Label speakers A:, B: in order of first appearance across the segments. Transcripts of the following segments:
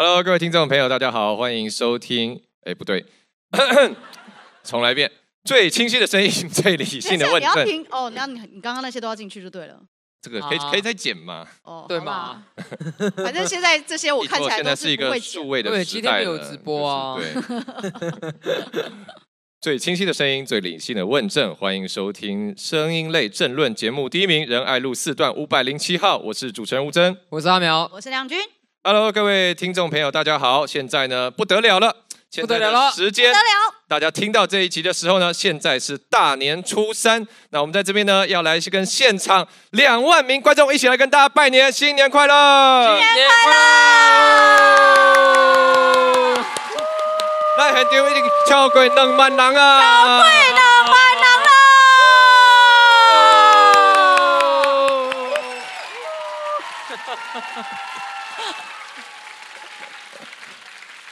A: Hello，各位听众朋友，大家好，欢迎收听。哎，不对，重来一遍。最清晰的声音，最理性的 问政。
B: 你要听哦，那你你刚刚那些都要进去就对了。
A: 这个可以可以再剪吗？
B: 哦，
C: 对吗？
B: 反正现在这些我看起来
A: 现在是一个数位的时代。
C: 对，今天没有直播啊。
A: 对。最清晰的声音，最理性的问政，欢迎收听声音类政论节目。第一名，仁爱路四段五百零七号，我是主持人吴峥，
C: 我是阿苗，
B: 我是亮君。
A: Hello，各位听众朋友，大家好。现在呢，不得了了，
C: 不得了了，
A: 时间
B: 不得了。
A: 大家听到这一集的时候呢，现在是大年初三。那我们在这边呢，要来跟现场两万名观众一起来跟大家拜年，新年快乐！
B: 新年快乐！
A: 来，很丢脸，超过两万人啊！
B: 超过两万人了！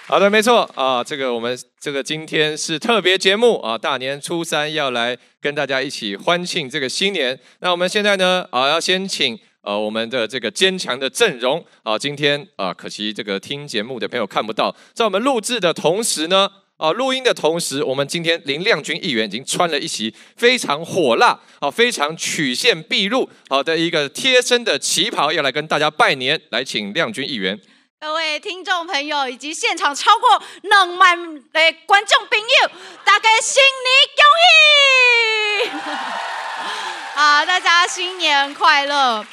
A: 好的，没错啊，这个我们这个今天是特别节目啊，大年初三要来跟大家一起欢庆这个新年。那我们现在呢啊，要先请呃我们的这个坚强的阵容啊，今天啊，可惜这个听节目的朋友看不到，在我们录制的同时呢啊，录音的同时，我们今天林亮君议员已经穿了一袭非常火辣啊，非常曲线毕露好的一个贴身的旗袍，要来跟大家拜年，来请亮君议员。
B: 各位听众朋友以及现场超过两万的观众朋友，大家新年恭喜！啊，大家新年快乐！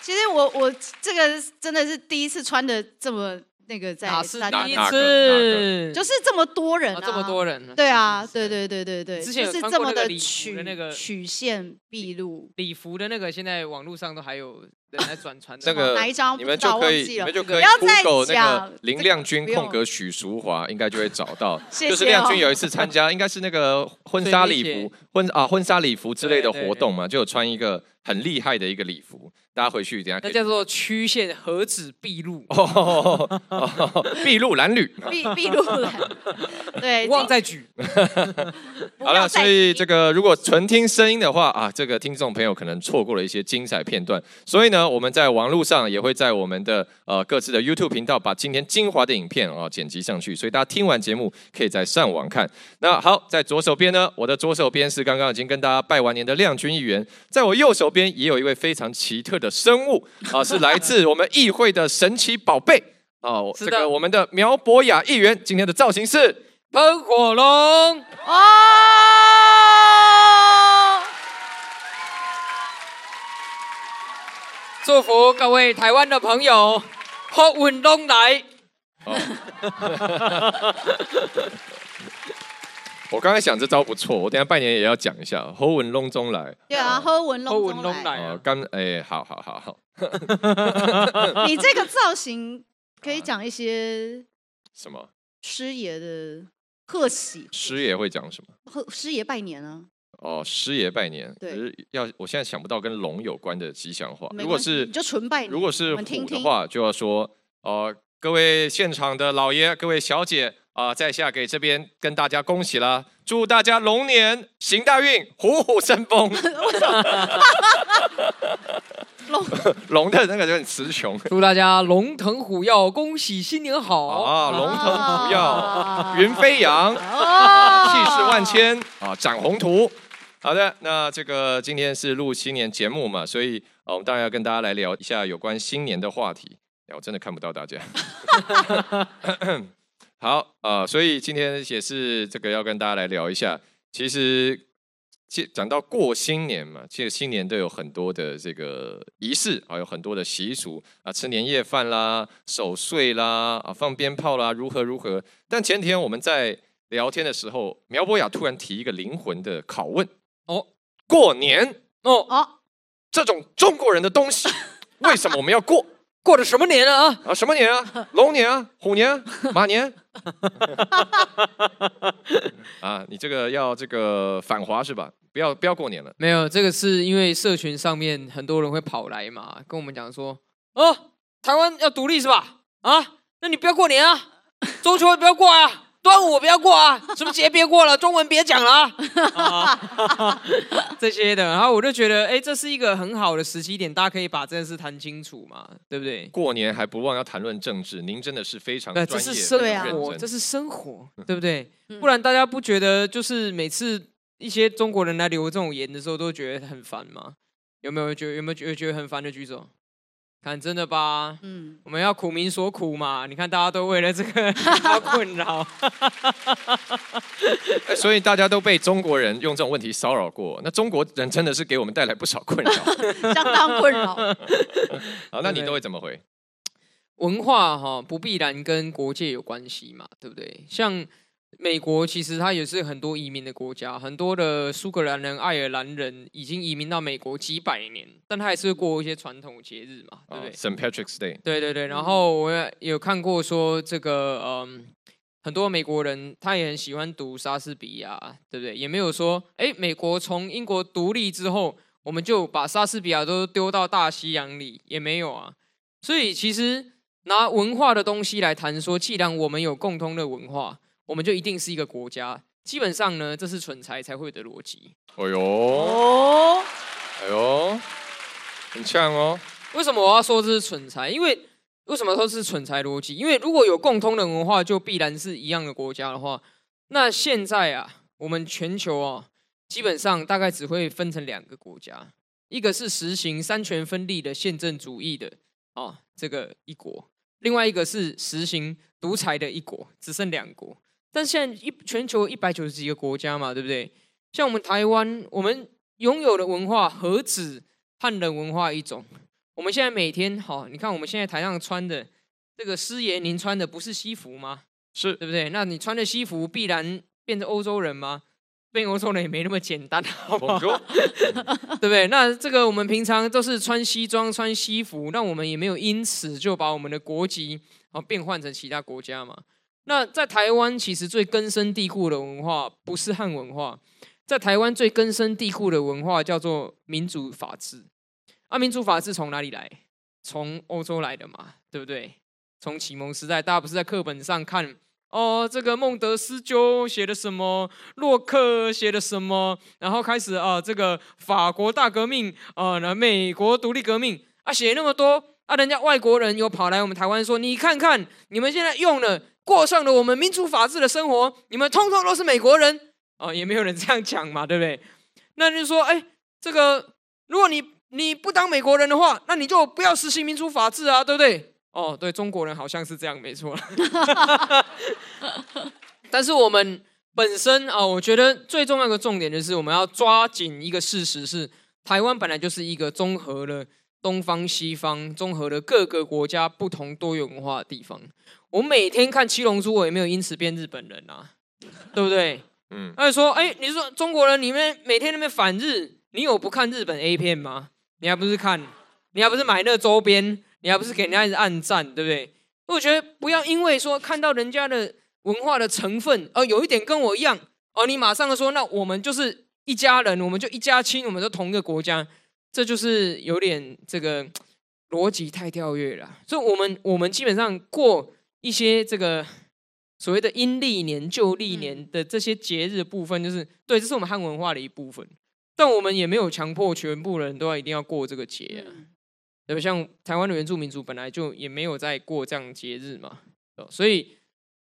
B: 其实我我这个真的是第一次穿的这么。那个在
C: 是第一
A: 次，
B: 就是这么多人
C: 啊，这么多人，
B: 对啊，对对对对对，
C: 之前
B: 是这么的
C: 曲那个
B: 曲线毕露，
C: 礼服的那个，现在网络上都还有人在转传。
A: 那个
B: 哪一张？
A: 你们就可以，你们就可以。Google 那个林亮君空格许淑华，应该就会找到。就是亮君有一次参加，应该是那个婚纱礼服，婚啊婚纱礼服之类的活动嘛，就有穿一个很厉害的一个礼服。大家回去等下，
C: 那叫做曲线何止毕露，
A: 筚路蓝缕，
B: 筚筚路蓝，对，
C: 不忘再举。
A: 好了，所以这个如果纯听声音的话啊，这个听众朋友可能错过了一些精彩片段。所以呢，我们在网络上也会在我们的呃各自的 YouTube 频道把今天精华的影片啊剪辑上去，所以大家听完节目可以再上网看。那好，在左手边呢，我的左手边是刚刚已经跟大家拜完年的亮君议员，在我右手边也有一位非常奇特的。的生物啊，是来自我们议会的神奇宝贝哦。这个我们的苗博雅议员今天的造型是喷火龙哦，
C: 祝福各位台湾的朋友，好运龙来。哦
A: 我刚才想这招不错，我等下拜年也要讲一下。好运龙中来，
B: 对啊，好运龙中来。
A: 哦，刚哎，好好好好。
B: 你这个造型可以讲一些
A: 什么？
B: 师爷的贺喜。
A: 师爷会讲什么？
B: 贺师爷拜年啊。
A: 哦，师爷拜年。
B: 对。
A: 要，我现在想不到跟龙有关的吉祥话。如果是
B: 就纯拜年。
A: 如果是虎的话，就要说哦，各位现场的老爷，各位小姐。啊，在下给这边跟大家恭喜了，祝大家龙年行大运，虎虎生风。龙龙的那个就很词穷。
C: 祝大家龙腾虎跃，恭喜新年好
A: 啊！龙腾虎跃，云飞扬，气势万千啊，展宏图。好的，那这个今天是录新年节目嘛，所以啊我们当然要跟大家来聊一下有关新年的话题。哎我真的看不到大家。好啊、呃，所以今天也是这个要跟大家来聊一下。其实，讲到过新年嘛，其实新年都有很多的这个仪式啊，有很多的习俗啊，吃年夜饭啦，守岁啦，啊，放鞭炮啦，如何如何。但前天我们在聊天的时候，苗博雅突然提一个灵魂的拷问：哦，过年哦哦，这种中国人的东西，为什么我们要过？
C: 过的什么年啊？
A: 啊，什么年啊？龙年啊？虎年啊？马年？啊，你这个要这个反华是吧？不要不要过年了。
C: 没有，这个是因为社群上面很多人会跑来嘛，跟我们讲说，哦，台湾要独立是吧？啊，那你不要过年啊，中秋也不要过啊，端午不要过啊，什么节别过了，中文别讲了啊，这些的。然后我就觉得，哎，这是一个很好的时机点，大家可以把这件事谈清楚嘛，对不对？
A: 过年还不忘要谈论政治，您真的是非常专业，
C: 这是生活，这是生活，对不对？不然大家不觉得就是每次一些中国人来留这种言的时候，都觉得很烦吗？有没有觉得有没有觉得觉得很烦的举手？看真的吧，嗯，我们要苦民所苦嘛。你看大家都为了这个 要困扰，
A: 所以大家都被中国人用这种问题骚扰过。那中国人真的是给我们带来不少困扰，
B: 相当困扰。
A: 好，那你都会怎么回？
C: 文化哈不必然跟国界有关系嘛，对不对？像。美国其实它也是很多移民的国家，很多的苏格兰人、爱尔兰人已经移民到美国几百年，但他还是会过一些传统节日嘛，对不对
A: ？St. Patrick's Day。
C: 对对对，然后我也有看过说这个，嗯，很多美国人他也很喜欢读莎士比亚，对不对？也没有说，哎，美国从英国独立之后，我们就把莎士比亚都丢到大西洋里，也没有啊。所以其实拿文化的东西来谈说，既然我们有共通的文化。我们就一定是一个国家，基本上呢，这是蠢材才会的逻辑。
A: 哎呦，哎呦，很呛哦。
C: 为什么我要说这是蠢材？因为为什么说是蠢材逻辑？因为如果有共通的文化，就必然是一样的国家的话，那现在啊，我们全球啊，基本上大概只会分成两个国家，一个是实行三权分立的宪政主义的啊，这个一国；另外一个是实行独裁的一国，只剩两国。但现在一全球一百九十几个国家嘛，对不对？像我们台湾，我们拥有的文化何止汉人文化一种？我们现在每天好，你看我们现在台上穿的这个师爷，您穿的不是西服吗？
A: 是
C: 对不对？那你穿的西服必然变成欧洲人吗？变欧洲人也没那么简单，好不好？对不对？那这个我们平常都是穿西装、穿西服，那我们也没有因此就把我们的国籍啊变换成其他国家嘛。那在台湾，其实最根深蒂固的文化不是汉文化，在台湾最根深蒂固的文化叫做民主法治。啊，民主法治从哪里来？从欧洲来的嘛，对不对？从启蒙时代，大家不是在课本上看哦，这个孟德斯鸠写的什么，洛克写的什么，然后开始啊，这个法国大革命啊，那美国独立革命啊，写那么多啊，人家外国人又跑来我们台湾说，你看看你们现在用的。过上了我们民主法治的生活，你们通通都是美国人哦，也没有人这样讲嘛，对不对？那就是说，哎，这个如果你你不当美国人的话，那你就不要实行民主法治啊，对不对？哦，对，中国人好像是这样，没错。但是我们本身啊，我觉得最重要的重点就是我们要抓紧一个事实是，台湾本来就是一个综合了东方西方、综合了各个国家不同多元文化的地方。我每天看七龙珠，我也没有因此变日本人啊，对不对？嗯，他就说，哎，你说中国人，你们每天那边反日，你有不看日本 A 片吗？你还不是看，你还不是买那个周边，你还不是给人家一直暗赞，对不对？我觉得不要因为说看到人家的文化的成分，哦，有一点跟我一样，哦，你马上说，那我们就是一家人，我们就一家亲，我们都同一个国家，这就是有点这个逻辑太跳跃了。所以，我们我们基本上过。一些这个所谓的阴历年、旧历年的这些节日部分，就是对，这是我们汉文化的一部分。但我们也没有强迫全部人都要一定要过这个节啊。对吧？像台湾的原住民族本来就也没有在过这样节日嘛。所以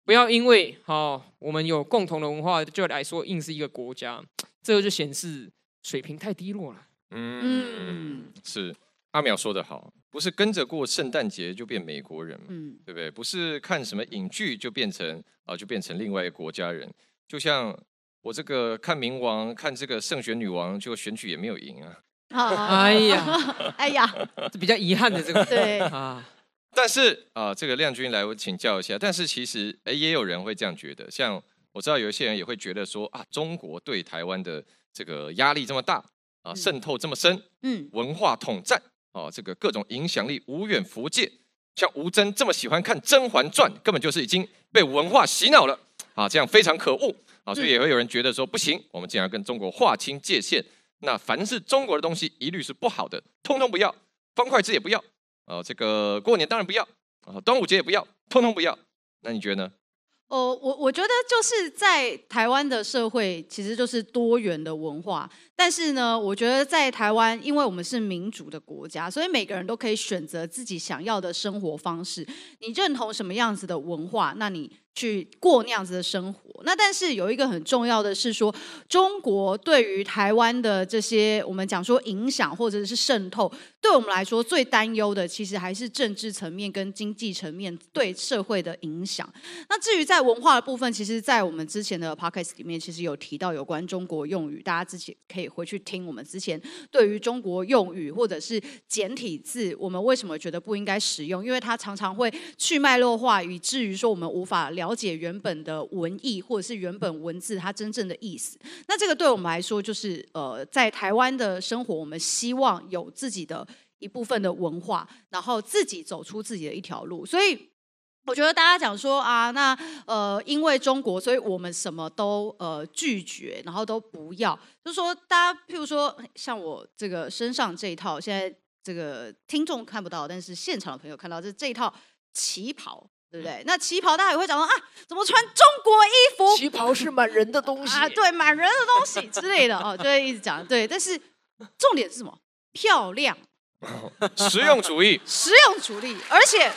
C: 不要因为好我们有共同的文化，就来说硬是一个国家，这个就显示水平太低落了。
A: 嗯，是阿苗说的好。不是跟着过圣诞节就变美国人，嗯，对不对？不是看什么影剧就变成啊、呃，就变成另外一个国家人。就像我这个看冥王，看这个圣选女王，就选举也没有赢啊。
C: 哎呀，
B: 哎呀，
C: 这比较遗憾的这个。
B: 对
C: 啊，
A: 但是啊、呃，这个亮君来我请教一下。但是其实哎，也有人会这样觉得。像我知道有一些人也会觉得说啊，中国对台湾的这个压力这么大啊，渗透这么深，嗯，文化统战。啊，这个各种影响力无远弗届，像吴峥这么喜欢看《甄嬛传》，根本就是已经被文化洗脑了啊！这样非常可恶啊！所以也会有人觉得说，不行，我们竟然跟中国划清界限。那凡是中国的东西，一律是不好的，通通不要，方块字也不要。啊，这个过年当然不要啊，端午节也不要，通通不要。那你觉得呢？
B: 哦，我我觉得就是在台湾的社会，其实就是多元的文化。但是呢，我觉得在台湾，因为我们是民主的国家，所以每个人都可以选择自己想要的生活方式。你认同什么样子的文化，那你去过那样子的生活。那但是有一个很重要的是说，中国对于台湾的这些我们讲说影响或者是渗透，对我们来说最担忧的，其实还是政治层面跟经济层面对社会的影响。那至于在文化的部分，其实，在我们之前的 podcast 里面，其实有提到有关中国用语，大家自己可以回去听我们之前对于中国用语或者是简体字，我们为什么觉得不应该使用？因为它常常会去脉络化，以至于说我们无法了解原本的文意。或者是原本文字它真正的意思，那这个对我们来说就是呃，在台湾的生活，我们希望有自己的一部分的文化，然后自己走出自己的一条路。所以我觉得大家讲说啊，那呃，因为中国，所以我们什么都呃拒绝，然后都不要。就是说大家譬如说像我这个身上这一套，现在这个听众看不到，但是现场的朋友看到，这这一套旗袍。对不对？那旗袍大家也会讲说啊，怎么穿中国衣服？
D: 旗袍是满人的东西
B: 啊，对，满人的东西之类的哦，就会一直讲。对，但是重点是什么？漂亮，
A: 实用主义，
B: 实用主义。而且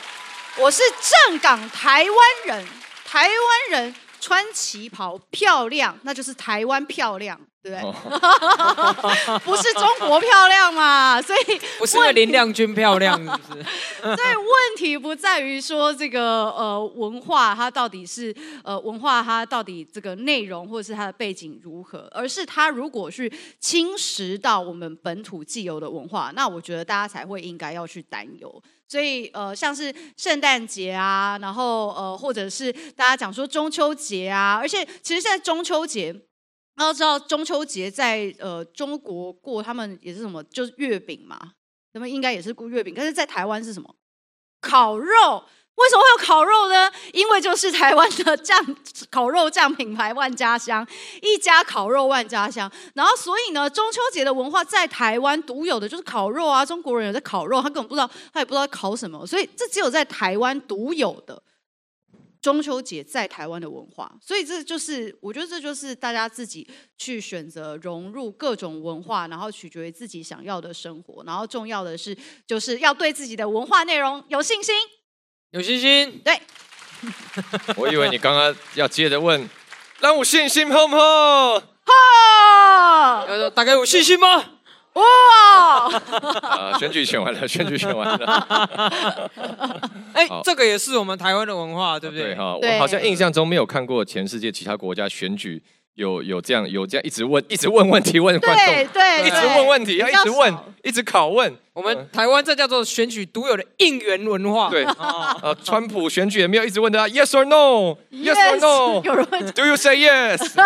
B: 我是正港台湾人，台湾人穿旗袍漂亮，那就是台湾漂亮。对，不对？不是中国漂亮嘛？所以
C: 不是林亮君漂亮，是不是？
B: 所以问题不在于说这个呃文化它到底是呃文化它到底这个内容或者是它的背景如何，而是它如果去侵蚀到我们本土既有的文化，那我觉得大家才会应该要去担忧。所以呃像是圣诞节啊，然后呃或者是大家讲说中秋节啊，而且其实现在中秋节。大家知道中秋节在呃中国过，他们也是什么？就是月饼嘛，他们应该也是过月饼。但是在台湾是什么？烤肉。为什么会有烤肉呢？因为就是台湾的酱烤肉酱品牌万家香，一家烤肉万家香。然后所以呢，中秋节的文化在台湾独有的就是烤肉啊，中国人有在烤肉，他根本不知道，他也不知道烤什么，所以这只有在台湾独有的。中秋节在台湾的文化，所以这就是我觉得这就是大家自己去选择融入各种文化，然后取决于自己想要的生活。然后重要的是，就是要对自己的文化内容有信心。
C: 有信心？
B: 对。
A: 我以为你刚刚要接着问，让我信心好不好？
B: 好。
C: 大家有信心吗？
B: 哇！
A: 啊，选举选完了，选举选完了。
C: 哎，这个也是我们台湾的文化，对不对？
A: 对哈，我好像印象中没有看过全世界其他国家选举有有这样有这样一直问一直问问题问观众，
B: 对对，
A: 一直问问题要一直问一直拷问。
C: 我们台湾这叫做选举独有的应援文化。
A: 对。呃，川普选举也没有一直问他 yes or no，yes or no，
B: 有人
A: do you say yes？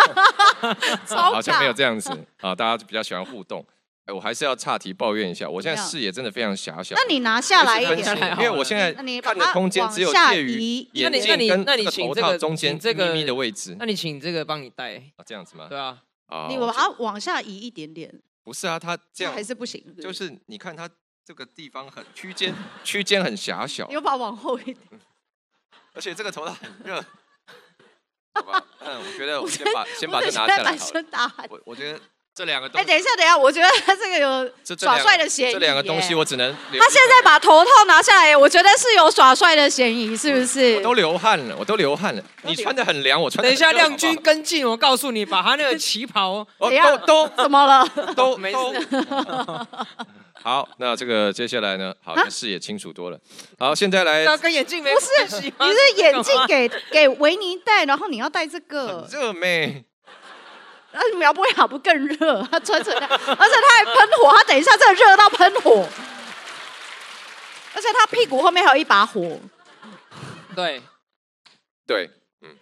A: 好像没有这样子。啊，大家比较喜欢互动。我还是要岔题抱怨一下，我现在视野真的非常狭小。
B: 那你拿下来一点，
A: 因为我现在看的空间只有介于眼镜跟那个头套中间这个咪咪的位置。
C: 那你请这个帮你戴
A: 啊，这样子吗？
C: 对啊，
A: 啊，
B: 你把它往下移一点点。
A: 不是啊，它这样
B: 还是不行。
A: 就是你看它这个地方很区间，区间很狭小。
B: 你把往后一点。
A: 而且这个头套很热。好吧，嗯，我觉得我先把先把这拿下来好了。我我觉得。这两个东西，哎，
B: 等一下，等一下，我觉得他这个有耍帅的嫌疑。
A: 这两个东西我只能……
B: 他现在把头套拿下来，我觉得是有耍帅的嫌疑，是不是？
A: 我都流汗了，我都流汗了。你穿的很凉，我穿。
C: 等一下，亮君跟进，我告诉你，把他那个旗袍，
A: 都都
B: 怎么了？
A: 都没事。好，那这个接下来呢？好，视野清楚多了。好，现在来。
C: 跟眼镜没
B: 不是，你是眼镜给给维尼戴，然后你要戴这个。
A: 热妹。
B: 那苗博雅不更热？他穿成那样，而且他还喷火，他等一下真的热到喷火，而且他屁股后面还有一把火。
C: 对，
A: 对，嗯，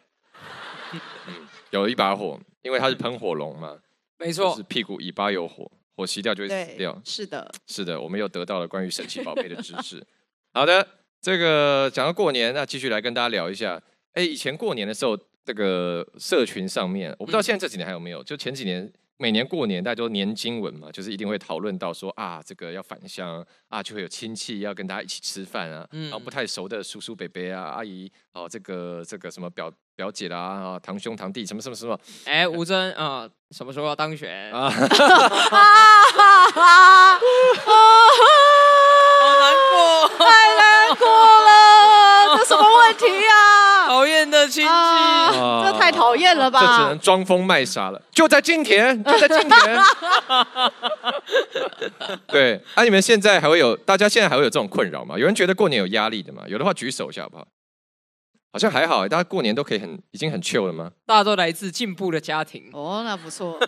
A: 嗯，有一把火，因为他是喷火龙嘛，
C: 没错，
A: 是屁股尾巴有火，火熄掉就会死掉。
B: 是的，
A: 是的，我们又得到了关于神奇宝贝的知识。好的，这个讲到过年，那继续来跟大家聊一下。哎，以前过年的时候。这个社群上面，我不知道现在这几年还有没有。就前几年每年过年大家都年经文嘛，就是一定会讨论到说啊，这个要返乡啊，就会有亲戚要跟大家一起吃饭啊，嗯、然后不太熟的叔叔伯伯啊、阿姨哦、啊，这个这个什么表表姐啦啊，堂兄堂弟什么什么什么，
C: 哎，吴尊啊，什么时候要当选啊？亲戚，
B: 这太讨厌了吧？
A: 这只能装疯卖傻了。就在今天，就在今天。对，啊，你们现在还会有，大家现在还会有这种困扰吗？有人觉得过年有压力的吗？有的话举手一下好不好？好像还好，大家过年都可以很，已经很 chill 了吗？
C: 大家都来自进步的家庭。
B: 哦，那不错。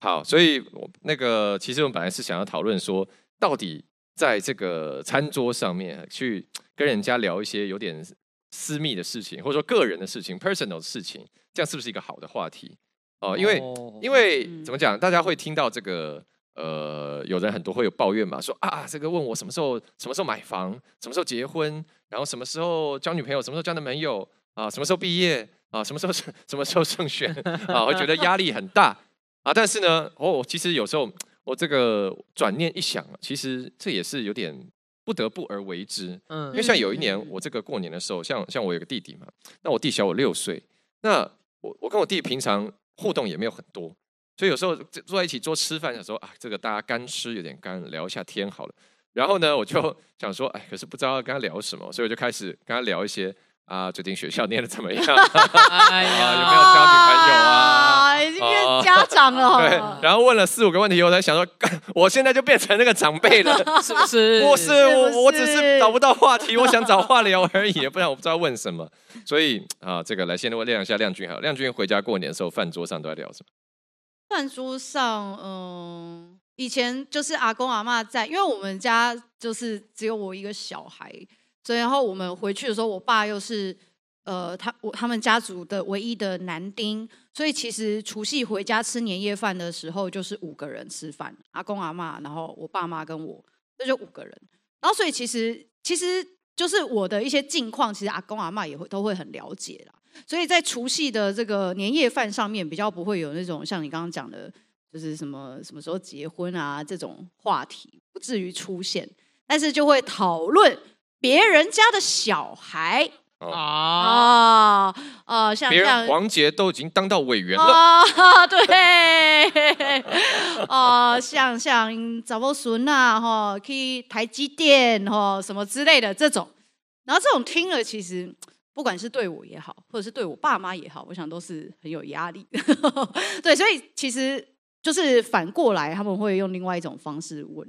A: 好，所以那个其实我们本来是想要讨论说，到底。在这个餐桌上面去跟人家聊一些有点私密的事情，或者说个人的事情、personal 的事情，这样是不是一个好的话题？哦，因为、oh. 因为怎么讲，大家会听到这个呃，有人很多会有抱怨嘛，说啊，这个问我什么时候什么时候买房，什么时候结婚，然后什么时候交女朋友，什么时候交男朋友啊，什么时候毕业啊，什么时候什么时候胜选啊，会觉得压力很大啊。但是呢，哦，其实有时候。我这个转念一想，其实这也是有点不得不而为之。嗯，因为像有一年我这个过年的时候，像像我有个弟弟嘛，那我弟小我六岁，那我我跟我弟平常互动也没有很多，所以有时候坐在一起桌吃饭的时候啊，这个大家干吃有点干，聊一下天好了。然后呢，我就想说，哎，可是不知道要跟他聊什么，所以我就开始跟他聊一些。啊，最近学校念的怎么样？哎呀，有没有交女朋友啊？
B: 已经变家长了。
A: 对，然后问了四五个问题，我才想说，我现在就变成那个长辈了，
C: 是不是？
A: 不是，我我只是找不到话题，我想找话聊而已，不然我不知道问什么。所以啊，这个来先问亮一下亮君好，亮君回家过年的时候，饭桌上都在聊什么？
B: 饭桌上，嗯，以前就是阿公阿妈在，因为我们家就是只有我一个小孩。所以，然后我们回去的时候，我爸又是呃，他我他们家族的唯一的男丁，所以其实除夕回家吃年夜饭的时候，就是五个人吃饭，阿公阿妈，然后我爸妈跟我，这就五个人。然后，所以其实其实就是我的一些近况，其实阿公阿妈也会都会很了解啦。所以在除夕的这个年夜饭上面，比较不会有那种像你刚刚讲的，就是什么什么时候结婚啊这种话题，不至于出现，但是就会讨论。别人家的小孩。啊啊，像
A: 别人黄杰都已经当到委员了。
B: 啊，对，哦，像像找波孙啊，哈，去台积电哈，什么之类的这种，然后这种听了，其实不管是对我也好，或者是对我爸妈也好，我想都是很有压力。对，所以其实就是反过来，他们会用另外一种方式问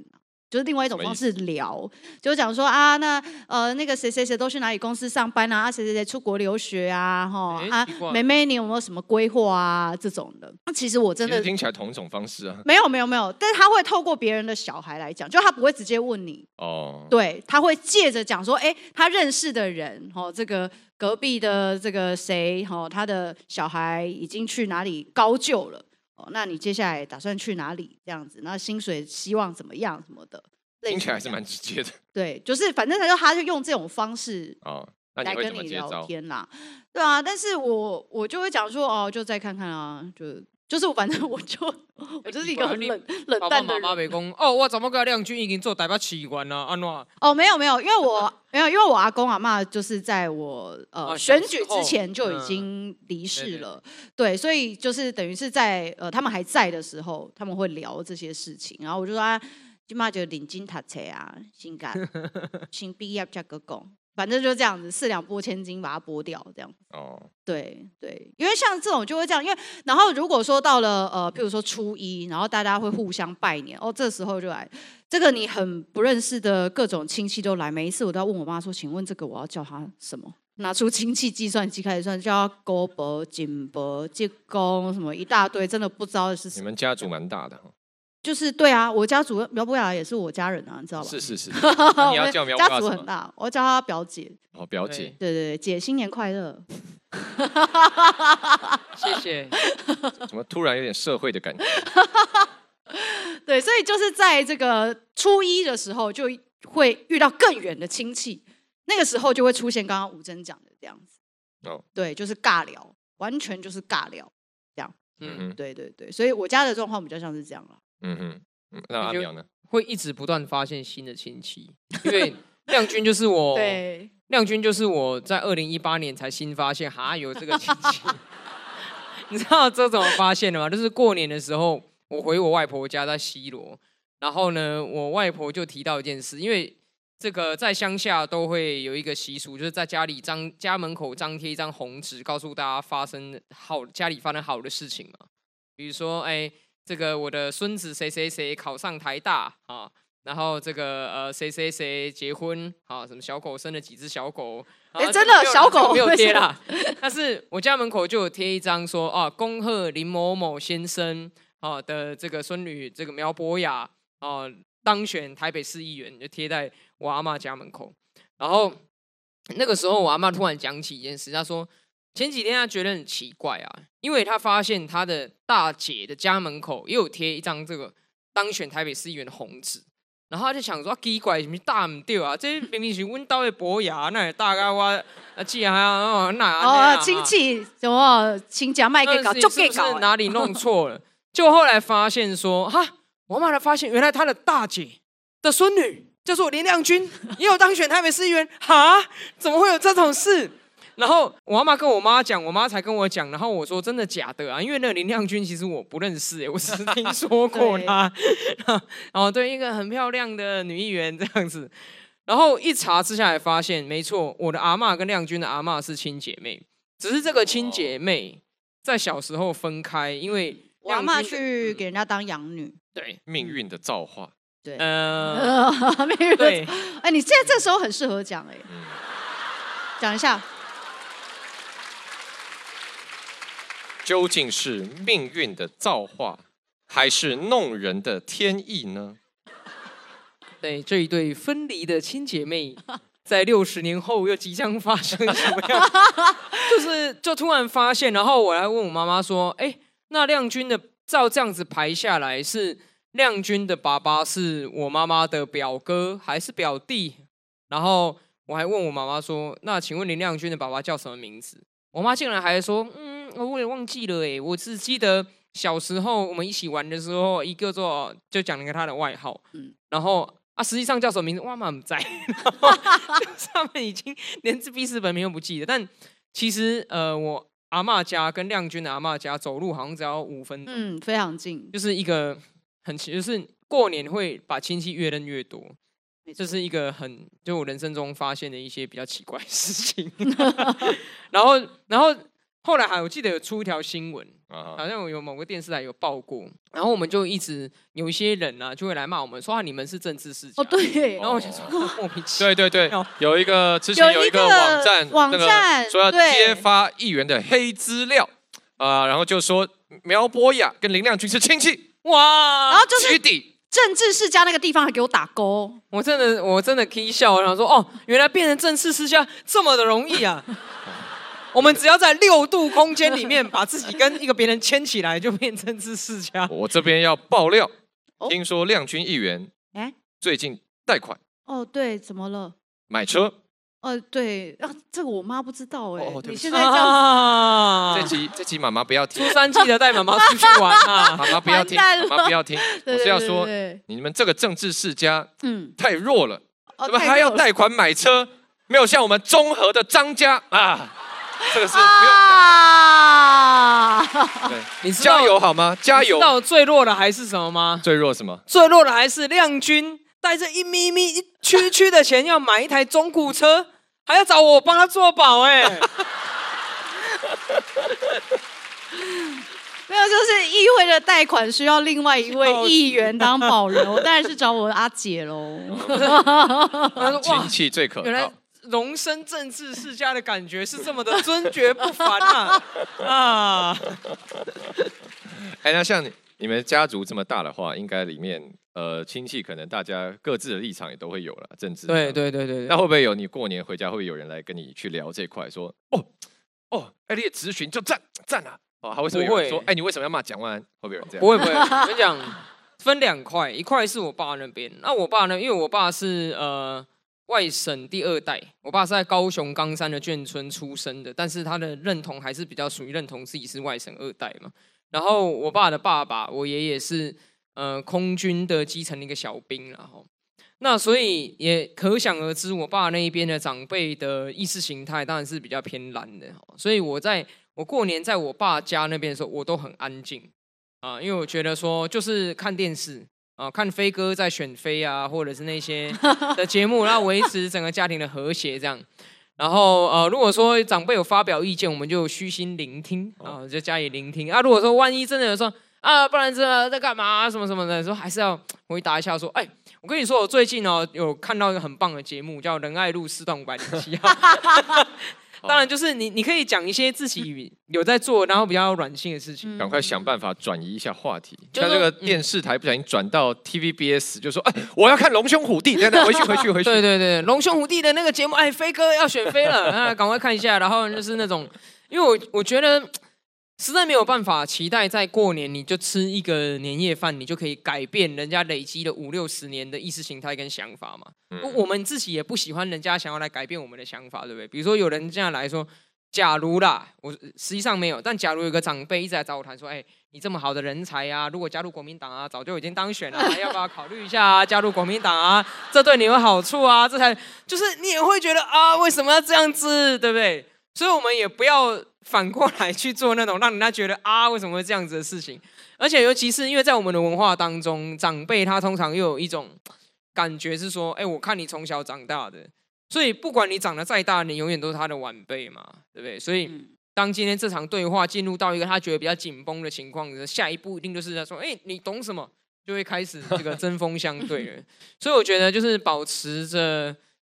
B: 就是另外一种方式聊，就讲说啊，那呃那个谁谁谁都去哪里公司上班啊，谁谁谁出国留学啊，哈啊，妹妹你有没有什么规划啊这种的？那其实我真的
A: 听起来同一种方式啊，
B: 没有没有没有，但是他会透过别人的小孩来讲，就他不会直接问你哦，对，他会借着讲说，哎，他认识的人，哦，这个隔壁的这个谁，哦，他的小孩已经去哪里高就了。那你接下来打算去哪里？这样子，那薪水希望怎么样？什么的，
A: 听起来还是蛮直接的。
B: 对，就是反正他就他就用这种方式哦，来跟你聊天啦。对啊，但是我我就会讲说哦，就再看看啊，就。就是我，反正我就 我就是一个很冷冷淡的人。
C: 妈妈讲哦，我怎么跟亮君已经做代表器官了？安怎？
B: 哦，没有没有，因为我没有，因为我阿公阿妈就是在我呃、哦、选举之前就已经离世了，嗯、对，对，对，所以就是等于是在呃他们还在的时候，他们会聊这些事情，然后我就说啊，今妈就领金塔车啊，性感，请毕业加个工。反正就这样子，四两拨千斤把它拨掉，这样。哦，对对，因为像这种就会这样，因为然后如果说到了呃，譬如说初一，然后大家会互相拜年，哦，这时候就来，这个你很不认识的各种亲戚都来，每一次我都要问我妈说，请问这个我要叫他什么？拿出亲戚计算机开始算，叫他姑伯、金伯、舅公什么一大堆，真的不知道是什么。
A: 你们家族蛮大的。
B: 就是对啊，我家族苗博雅也是我家人啊，你知道吧？
A: 是是是，你要叫苗博雅
B: 家族很大，我叫她表姐。
A: 哦，表姐。
B: 对对对，姐新年快乐。
C: 谢谢。
A: 怎么突然有点社会的感觉？
B: 对，所以就是在这个初一的时候，就会遇到更远的亲戚，那个时候就会出现刚刚吴真讲的这样子。哦。对，就是尬聊，完全就是尬聊。这样嗯，对对对，所以我家的状况比较像是这样了。
A: 嗯哼，那阿苗呢？
C: 会一直不断发现新的亲戚，因为亮君就是我，对，亮君就是我在二零一八年才新发现，哈，有这个亲戚。你知道这怎么发现的吗？就是过年的时候，我回我外婆家在西罗，然后呢，我外婆就提到一件事，因为。这个在乡下都会有一个习俗，就是在家里张家门口张贴一张红纸，告诉大家发生好家里发生好的事情嘛。比如说，哎，这个我的孙子谁谁谁考上台大啊，然后这个呃谁谁谁结婚啊，什么小狗生了几只小狗，
B: 哎，真的小狗
C: 没有贴啦。但是我家门口就有贴一张说啊，恭贺林某某先生啊的这个孙女这个苗博雅啊当选台北市议员，就贴在。我阿妈家门口，然后那个时候我阿妈突然讲起一件事，她说前几天他觉得很奇怪啊，因为他发现他的大姐的家门口也有贴一张这个当选台北市议员的红纸，然后他就想说奇怪，什么大唔对啊？这明明是温刀的伯牙，那大概我啊既然还要那
B: 哦亲戚什么亲家卖给搞就给搞，
C: 哪里弄错了？就后来发现说哈，我妈才发现原来他的大姐的孙女。就是我林亮君也有当选台北市议员，哈？怎么会有这种事？然后我阿妈跟我妈讲，我妈才跟我讲，然后我说真的假的啊？因为那个林亮君其实我不认识，哎，我只是听说过他。对哦，对，一个很漂亮的女议员这样子。然后一查之下来发现，没错，我的阿妈跟亮君的阿妈是亲姐妹，只是这个亲姐妹在小时候分开，因为
B: 我阿妈去给人家当养女，
C: 对，
A: 命运的造化。
B: 对，呃，对，哎，你现在这时候很适合讲，哎，讲一下，
A: 究竟是命运的造化，还是弄人的天意呢？
C: 对，这一对分离的亲姐妹，在 六十年后又即将发生什么样？就是，就突然发现，然后我来问我妈妈说，哎，那亮君的照这样子排下来是？亮君的爸爸是我妈妈的表哥还是表弟？然后我还问我妈妈说：“那请问林亮君的爸爸叫什么名字？”我妈竟然还说：“嗯，我也忘记了哎，我只记得小时候我们一起玩的时候，一个做就讲了一个他的外号，嗯，然后啊，实际上叫什么名字，我妈妈不在，就是他们已经连这记事本名都不记得。但其实呃，我阿嬷家跟亮君的阿嬷家走路好像只要五分钟，
B: 嗯，非常近，
C: 就是一个。很奇，就是过年会把亲戚越认越多，这是一个很就我人生中发现的一些比较奇怪的事情。然后，然后后来还我记得有出一条新闻，好像有某个电视台有报过。然后我们就一直有一些人呢、啊，就会来骂我们，说你们是政治世家。
B: 哦，对。
C: 然后我就说莫名其
A: 妙。对对对，有一个之前有一个网站，
B: 网站
A: 说要揭发议员的黑资料啊，然后就说苗博雅跟林亮君是亲戚。
C: 哇！
B: 然后就是政治世家那个地方还给我打勾，
C: 我真的我真的可以笑，然后说哦，原来变成政治世家这么的容易啊！我们只要在六度空间里面把自己跟一个别人牵起来，就变政治世家。
A: 我这边要爆料，听说亮君议员哎最近贷款
B: 哦，对，怎么了？
A: 买车。
B: 呃，对，啊，这个我妈不知道哎。哦，你现在这样，
A: 这集这集妈妈不要听。
C: 初三记得带妈妈出去玩啊！
A: 妈妈不要听，妈妈不要听。我是要说，你们这个政治世家，嗯，太弱了。怎么还要贷款买车？没有像我们中和的张家啊，这个是不用。对，你加油好吗？加油！
C: 知道最弱的还是什么吗？
A: 最弱什么？
C: 最弱的还是亮君。带着一咪咪一区区的钱要买一台中古车，还要找我帮他做保哎，
B: 没有，就是议会的贷款需要另外一位议员当保人，我当然是找我的阿姐喽。
A: 亲戚最可靠，
C: 原来荣升政治世家的感觉是这么的尊爵不凡啊！啊，
A: 哎，那像你你们家族这么大的话，应该里面。呃，亲戚可能大家各自的立场也都会有了，政治。
C: 对对对对。
A: 那会不会有你过年回家，会不会有人来跟你去聊这块？说哦哦，哎，你的咨询就赞赞啊！哦，还会说有人说，哎，你为什么要骂蒋万安？会不会有人这样？
C: 不会不会。我跟你讲，分两块，一块是我爸那边。那我爸呢？因为我爸是呃外省第二代，我爸是在高雄冈山的眷村出生的，但是他的认同还是比较属于认同自己是外省二代嘛。然后我爸的爸爸，我爷爷是呃空军的基层的一个小兵，然后那所以也可想而知，我爸那一边的长辈的意识形态当然是比较偏蓝的。所以我在我过年在我爸家那边的时候，我都很安静啊，因为我觉得说就是看电视啊，看飞哥在选妃啊，或者是那些 的节目，然后维持整个家庭的和谐这样。然后呃，如果说长辈有发表意见，我们就虚心聆听啊，就加以聆听啊。如果说万一真的有说啊，不然这在干嘛啊，什么什么的，说还是要回答一下说，哎，我跟你说，我最近哦有看到一个很棒的节目，叫《仁爱路四段五百零七号》。当然，就是你，你可以讲一些自己有在做，然后比较软性的事情。
A: 赶快想办法转移一下话题。像这个电视台不小心转到 TVBS，就说：“哎，我要看龙兄虎弟。”等等，回去，回去，回去。
C: 对对对，龙兄虎弟的那个节目，哎，飞哥要选飞了，啊，赶快看一下。然后就是那种，因为我我觉得。实在没有办法期待在过年你就吃一个年夜饭，你就可以改变人家累积了五六十年的意识形态跟想法嘛。嗯、我们自己也不喜欢人家想要来改变我们的想法，对不对？比如说有人这样来说，假如啦，我实际上没有，但假如有个长辈一直来找我谈说，哎，你这么好的人才啊，如果加入国民党啊，早就已经当选了，要不要考虑一下啊？加入国民党啊，这对你有好处啊，这才就是你也会觉得啊，为什么要这样子，对不对？所以我们也不要。反过来去做那种让人家觉得啊，为什么会这样子的事情？而且尤其是因为在我们的文化当中，长辈他通常又有一种感觉是说，哎，我看你从小长大的，所以不管你长得再大，你永远都是他的晚辈嘛，对不对？所以当今天这场对话进入到一个他觉得比较紧绷的情况的时候，下一步一定就是他说，哎，你懂什么？就会开始这个针锋相对了。所以我觉得就是保持着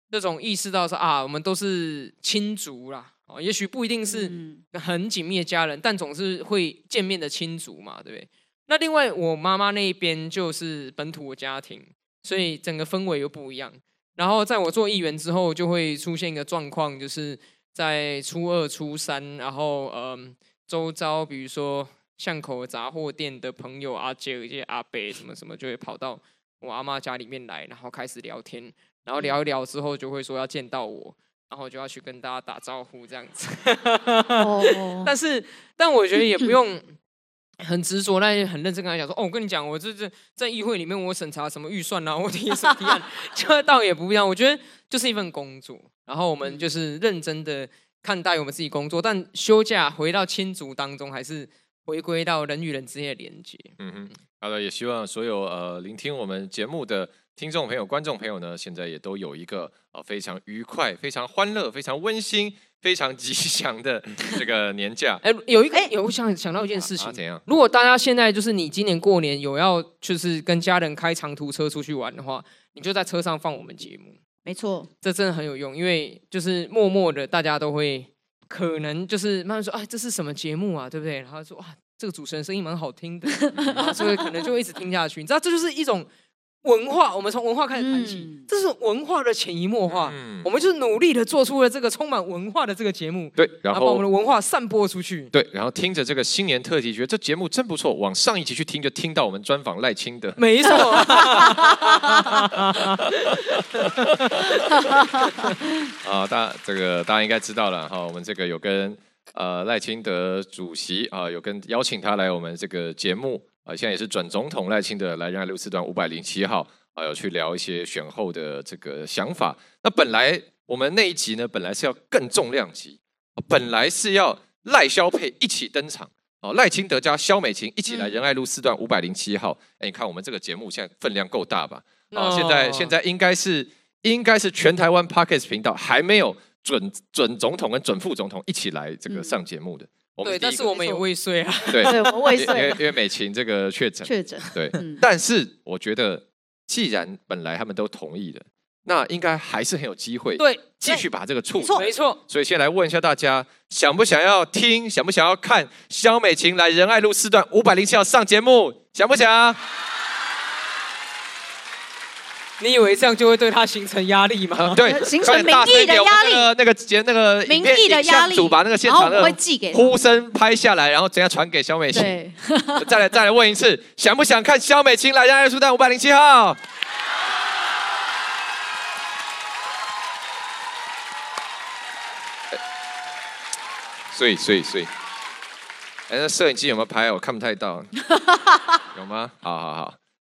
C: 这种意识到说啊，我们都是亲族啦。哦，也许不一定是很紧密的家人，但总是会见面的亲族嘛，对不对？那另外，我妈妈那一边就是本土的家庭，所以整个氛围又不一样。然后在我做议员之后，就会出现一个状况，就是在初二、初三，然后嗯，周遭比如说巷口杂货店的朋友阿姐、一些阿伯什么什么，就会跑到我阿妈家里面来，然后开始聊天，然后聊一聊之后，就会说要见到我。然后就要去跟大家打招呼这样子，但是但我觉得也不用很执着，那很认真跟他讲说，哦，我跟你讲，我这这在议会里面我审查什么预算啊，我提什么提案，这倒也不一样。我觉得就是一份工作，然后我们就是认真的看待我们自己工作，但休假回到亲族当中，还是回归到人与人之间的连接。
A: 嗯哼，好的，也希望所有呃聆听我们节目的。听众朋友、观众朋友呢，现在也都有一个呃非常愉快、非常欢乐、非常温馨、非常吉祥的这个年假。
C: 哎，有一个，有我想想到一件事情，
A: 啊啊、怎样？
C: 如果大家现在就是你今年过年有要就是跟家人开长途车出去玩的话，你就在车上放我们节目。
B: 没错，这
C: 真的很有用，因为就是默默的大家都会可能就是慢慢说，哎，这是什么节目啊？对不对？然后说哇，这个主持人声音蛮好听的，所以可能就一直听下去。你知道，这就是一种。文化，我们从文化开始谈起，嗯、这是文化的潜移默化。嗯、我们就是努力的做出了这个充满文化的这个节目，
A: 对，然后
C: 把我们的文化散播出去。
A: 对，然后听着这个新年特辑，觉得这节目真不错。往上一集去听，就听到我们专访赖清德。
C: 没错。
A: 啊，大这个大家应该知道了哈，我们这个有跟呃赖清德主席啊，有跟邀请他来我们这个节目。啊，现在也是准总统赖清德来仁爱路四段五百零七号啊，要去聊一些选后的这个想法。那本来我们那一集呢，本来是要更重量级，本来是要赖萧配一起登场哦，赖清德加萧美琴一起来仁爱路四段五百零七号。哎，你看我们这个节目现在分量够大吧？啊，现在现在应该是应该是全台湾 Podcast 频道还没有准准总统跟准副总统一起来这个上节目的。嗯
C: 对，但是我们也未遂啊。
A: 对，
B: 对，我们未遂。
A: 因为因为美琴这个确诊。
B: 确诊。
A: 对，但是我觉得，既然本来他们都同意了，那应该还是很有机会。
C: 对，
A: 继续把这个促
C: 成。没错。
A: 所以先来问一下大家，想不想要听？想不想要看萧美琴来仁爱路四段五百零七号上节目？想不想？
C: 你以为这样就会对他形成压力吗？
A: 对，
B: 形成民意的压力。
A: 那个节那个
B: 民意的压力，
A: 组把那个现场的呼声拍下来，然后等下传给肖美琴？对，再来再来问一次，想不想看肖美琴来仁爱路四段五百零七号？所以，所以，所以，哎，那摄影机有没有拍？我看不太到，有吗？好好好，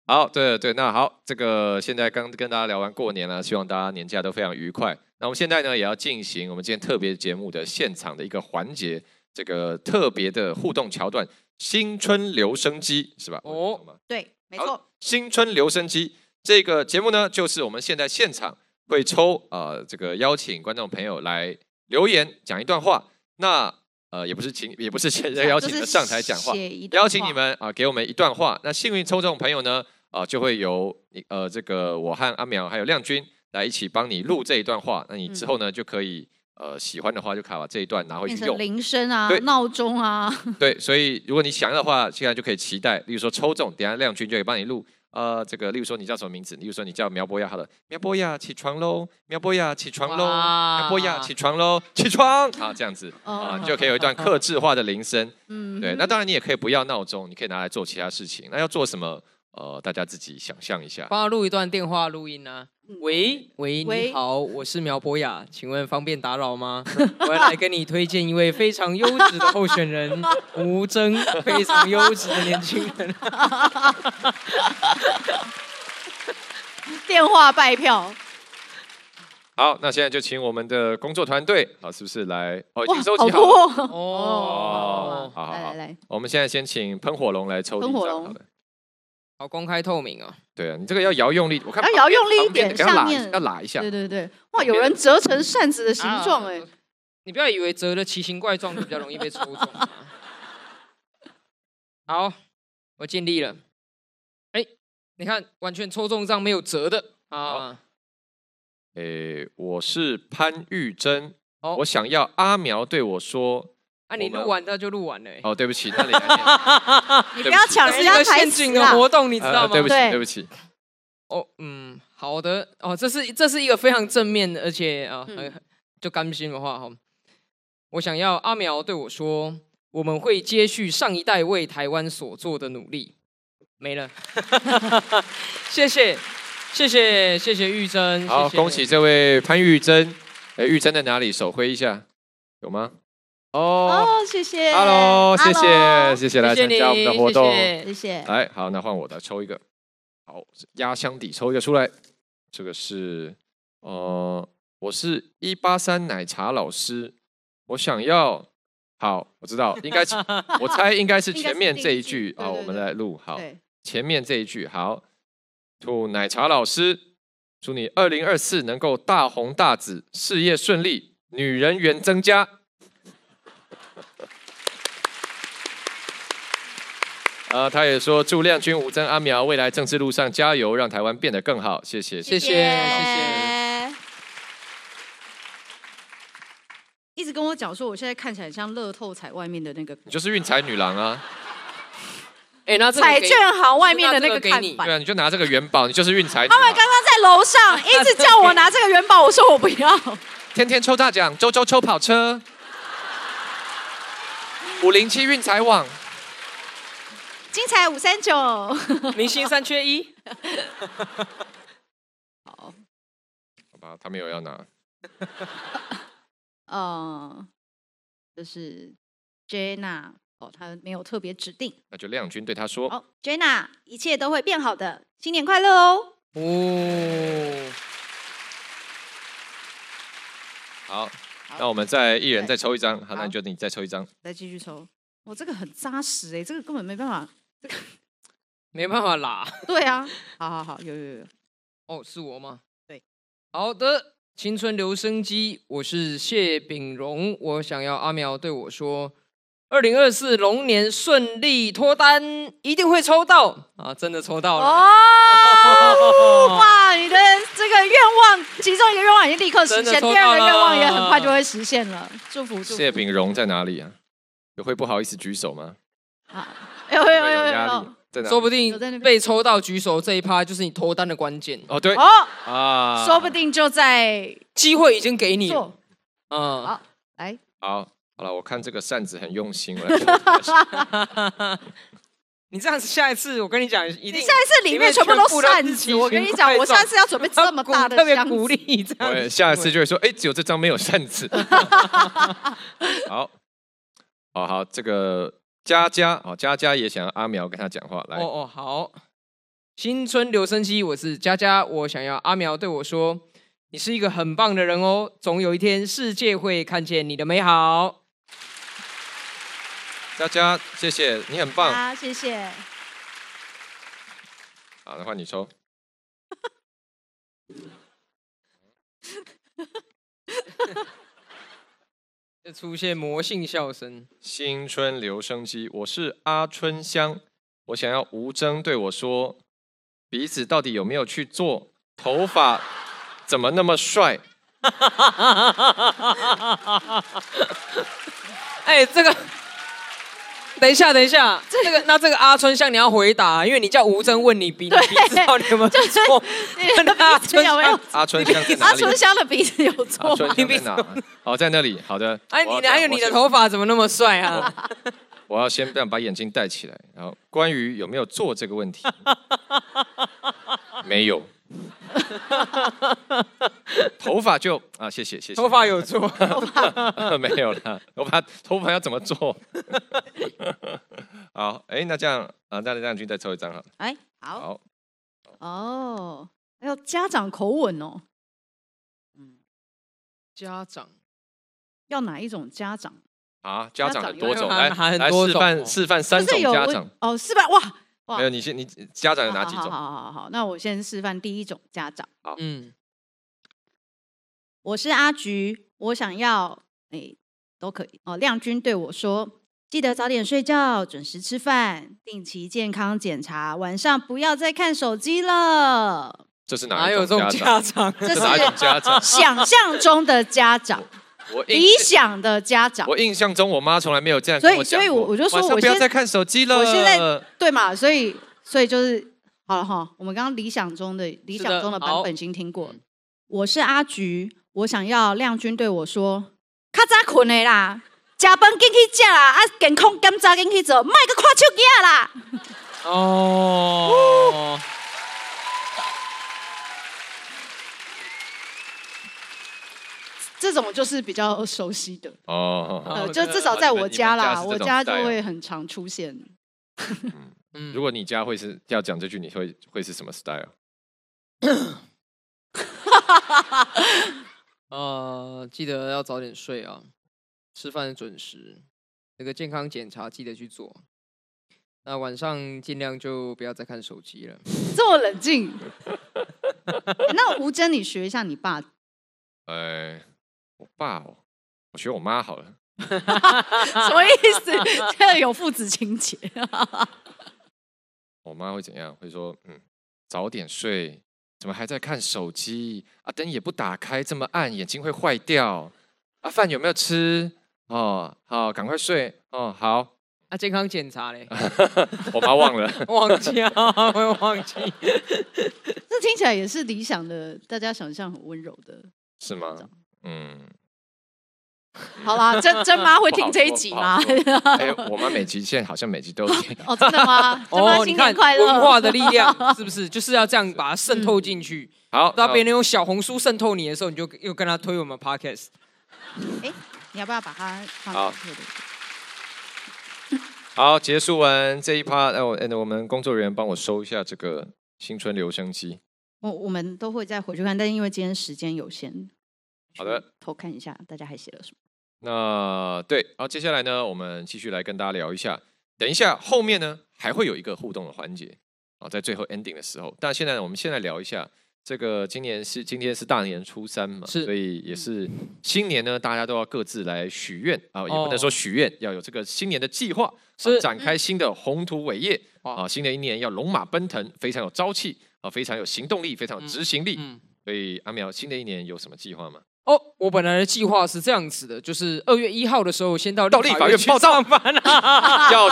A: 好，对对，那好，这个现在刚跟大家聊完过年了，希望大家年假都非常愉快。那我们现在呢，也要进行我们今天特别节目的现场的一个环节，这个特别的互动桥段——新春留声机，是吧？
B: 哦，对，没错。
A: 新春留声机这个节目呢，就是我们现在现场会抽啊、呃，这个邀请观众朋友来留言讲一段话。那呃，也不是请，也不是现 在邀请的上台讲话，邀请你们啊、呃，给我们一段话。那幸运抽中朋友呢，啊、呃，就会由呃这个我和阿苗还有亮君来一起帮你录这一段话。那你之后呢，就可以呃喜欢的话，就可以把这一段拿回去用。
B: 铃声啊，闹钟啊。
A: 对，所以如果你想要的话，现在就可以期待。例如说抽中，等下亮君就可以帮你录。呃，这个，例如说你叫什么名字？例如说你叫苗博雅，好了，苗博雅起床喽，苗博雅起床喽，苗博雅起床喽，起床，好，这样子啊，你就可以有一段克制化的铃声。嗯，对，那当然你也可以不要闹钟，你可以拿来做其他事情。那要做什么？呃，大家自己想象一下。
C: 帮他录一段电话录音呢？喂喂，你好，我是苗博雅，请问方便打扰吗？我要来跟你推荐一位非常优质的候选人吴峥，非常优质的年轻人。
B: 电话拜票。
A: 好，那现在就请我们的工作团队，啊，是不是来？哦，已经收集好了。哦，好好好，来来来，我们现在先请喷火龙来抽一张，好的。
C: 好公开透明啊！
A: 对啊，你这个要摇用力，我看
B: 要摇用力一点，下面
A: 要拉一下。
B: 对对对，哇，有人折成扇子的形状哎！
C: 你不要以为折的奇形怪状就比较容易被抽中。好，我尽力了。哎，你看，完全抽中一张没有折的啊！
A: 哎，我是潘玉珍，我想要阿苗对我说。
C: 啊，你录完它就录完了。
A: 哦，对不起，那你
B: 你不要抢人家
C: 陷阱的活动，你知道吗？
A: 对不起，对不起。
C: 哦，嗯，好的。哦，这是这是一个非常正面，而且啊，很就甘心的话哈。我想要阿苗对我说，我们会接续上一代为台湾所做的努力。没了，谢谢，谢谢，谢谢玉珍。
A: 好，恭喜这位潘玉珍。哎，玉珍在哪里？手挥一下，有吗？哦，
B: 谢谢
A: ，Hello，谢谢，谢谢来参加我们的活动，
B: 谢谢。
A: 来，好，那换我来抽一个，好，压箱底抽一个出来，这个是，呃，我是一八三奶茶老师，我想要，好，我知道，应该是，我猜应该是前面这一句啊，我们来录，好，前面这一句，好，祝奶茶老师，祝你二零二四能够大红大紫，事业顺利，女人缘增加。啊，他也说祝亮君、吴峥、阿苗未来政治路上加油，让台湾变得更好。谢谢，
C: 谢谢，谢谢。
B: 一直跟我讲说，我现在看起来像乐透彩外面的那个，
A: 你就是运彩女郎啊。
C: 哎，那
B: 彩券行外面的那个看板，
A: 对啊，你就拿这个元宝，你就是运彩。
B: 他们刚刚在楼上一直叫我拿这个元宝，我说我不要。
A: 天天抽大奖，周周抽跑车，五零七运彩网。
B: 精彩五三九，
C: 明星三缺一。
B: 好，
A: 好吧，他没有要拿。
B: 嗯，这是 Jenna 哦，他没有特别指定。
A: 那就亮君对他说：“
B: 哦，Jenna，一切都会变好的，新年快乐哦。”
A: 哦。好，那我们再一人再抽一张。好，那就你再抽一张。
B: 再继续抽。我这个很扎实哎，这个根本没办法。这个
C: 没办法啦，
B: 对啊，好好好，有有有，
C: 哦，是我吗？
B: 对，
C: 好的，青春留声机，我是谢炳荣，我想要阿苗对我说，二零二四龙年顺利脱单，一定会抽到啊，真的抽到了，
B: 哦，哇，你的这个愿望，其中一个愿望已经立刻实现，第二个愿望也很快就会实现了，祝福祝福。
A: 谢炳荣在哪里啊？有会不好意思举手吗？
B: 啊。有有有有有，
C: 说不定被抽到举手这一趴就是你脱单的关键
A: 哦。对
B: 哦啊，说不定就在
C: 机会已经给你了。
B: 嗯，好，来，
A: 好，好了，我看这个扇子很用心了。
C: 你这样子，下一次我跟你讲，一定
B: 下一次里面全部都扇子。我跟你讲，我下次要准备这么大的，
C: 特别鼓励这样。
A: 对，下一次就会说，哎，只有这张没有扇子。好，好好，这个。佳佳，哦，佳佳也想要阿苗跟他讲话，来。
C: 哦哦，好。新春留声机，我是佳佳，我想要阿苗对我说：“你是一个很棒的人哦，总有一天世界会看见你的美好。”
A: 佳佳，谢谢你很棒。
B: 啊，谢谢。
A: 好，那换你抽。
C: 就出现魔性笑声。
A: 新春留声机，我是阿春香，我想要吴征对我说：“鼻子到底有没有去做？头发怎么那么帅？”
C: 哎，这个。等一下，等一下，这个那这个阿春香你要回答，因为你叫吴峥问你鼻，鼻子到底有没有错？
B: 你的鼻子有没有？
A: 阿春香？
B: 阿春香的鼻子有错？
A: 你鼻子在哪？好，在那里。好的。
C: 哎，你还有你的头发怎么那么帅啊？
A: 我要 先这样把眼睛戴起来。然后，关于有没有做这个问题，没有。头发就啊，谢谢谢谢。
C: 头发有做，
A: 没有了。我把头发要怎么做？好，哎，那这样啊，那亮君再抽一张哈。
B: 哎，好。
A: 好。
B: 哦，还有家长口吻哦。
C: 嗯，家长
B: 要哪一种家长？
A: 啊，家长很多种，
C: 来
A: 来示范示范三种家长。
B: 哦，示范哇。
A: 没有，你先，你家长有哪几种？
B: 好好好好好，那我先示范第一种家长。
A: 好，
C: 嗯，
B: 我是阿菊，我想要，哎，都可以哦。亮君对我说：“记得早点睡觉，准时吃饭，定期健康检查，晚上不要再看手机了。”
A: 这是哪一
C: 种家长？
A: 这是哪一种家长？
B: 想象中的家长。理想的家长，
A: 我印象中我妈从来没有这样。
B: 所以，所以我我就说，我
A: 不要再看手机了。
B: 我现在对嘛，所以，所以就是好了哈。我们刚刚理想中的理想中的版本已经听过。我是阿菊，我想要亮君对我说：“较早困的啦，食饭进去食啦，啊，健康检查进去做，卖个看手机啦。”
C: 哦。
B: 这种就是比较熟悉的
A: 哦，
B: 呃，就至少在我家啦，我家就会很常出现。
A: 嗯，如果你家会是要讲这句，你会会是什么 style？
C: 呃，记得要早点睡啊，吃饭准时，那个健康检查记得去做。那晚上尽量就不要再看手机了。
B: 这么冷静。那吴真，你学一下你爸。
A: 哎。我爸哦，我学我妈好了。
B: 什么意思？这样有父子情结。
A: 我妈会怎样？会说：“嗯，早点睡，怎么还在看手机啊？灯也不打开，这么暗，眼睛会坏掉。啊，饭有没有吃？哦，好，赶快睡。哦，好。
C: 啊，健康检查嘞？
A: 我妈忘了，
C: 忘记啊，我忘记。
B: 这听起来也是理想的，大家想象很温柔的，
A: 是吗？嗯，
B: 好啦，真真妈会听这一集吗？
A: 哎，我妈每集现在好像每集都 听。
B: 哦，真的吗？珍
C: 妈新年快乐文化的力量是不是就是要这样把它渗透进去？
A: 好，
C: 当别人用小红书渗透你的时候，你就又跟他推我们 podcast。
B: 哎，你要不要把它放？
A: 好，好，结束完这一趴，哎，我哎，我们工作人员帮我收一下这个新春留声机。
B: 我我们都会再回去看，但因为今天时间有限。
A: 好的，
B: 偷看一下大家还写了什么。
A: 那对，然后接下来呢，我们继续来跟大家聊一下。等一下后面呢，还会有一个互动的环节啊，在最后 ending 的时候。但现在呢，我们现在聊一下这个，今年是今天是大年初三嘛，
C: 是，
A: 所以也是新年呢，大家都要各自来许愿啊，也不能说许愿，要有这个新年的计划，是展开新的宏图伟业啊，新的一年要龙马奔腾，非常有朝气啊，非常有行动力，非常有执行力。嗯，所以阿苗，新的一年有什么计划吗？
C: 哦，我本来的计划是这样子的，就是二月一号的时候先到
A: 到立法院报到，要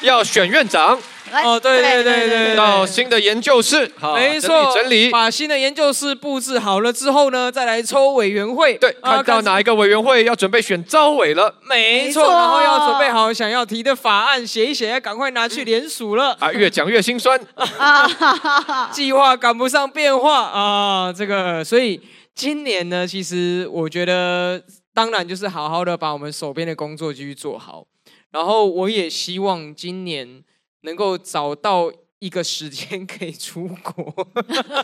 A: 要选院长。
C: 哦，对对对对，
A: 到新的研究室，
C: 没错，整理把新的研究室布置好了之后呢，再来抽委员会。
A: 对，看到哪一个委员会要准备选招委了？
C: 没错，然后要准备好想要提的法案，写一写，要赶快拿去联署了。
A: 啊，越讲越心酸。
C: 计划赶不上变化啊，这个，所以今年呢，其实我觉得。当然就是好好的把我们手边的工作继续做好。然后我也希望今年能够找到一个时间可以出国，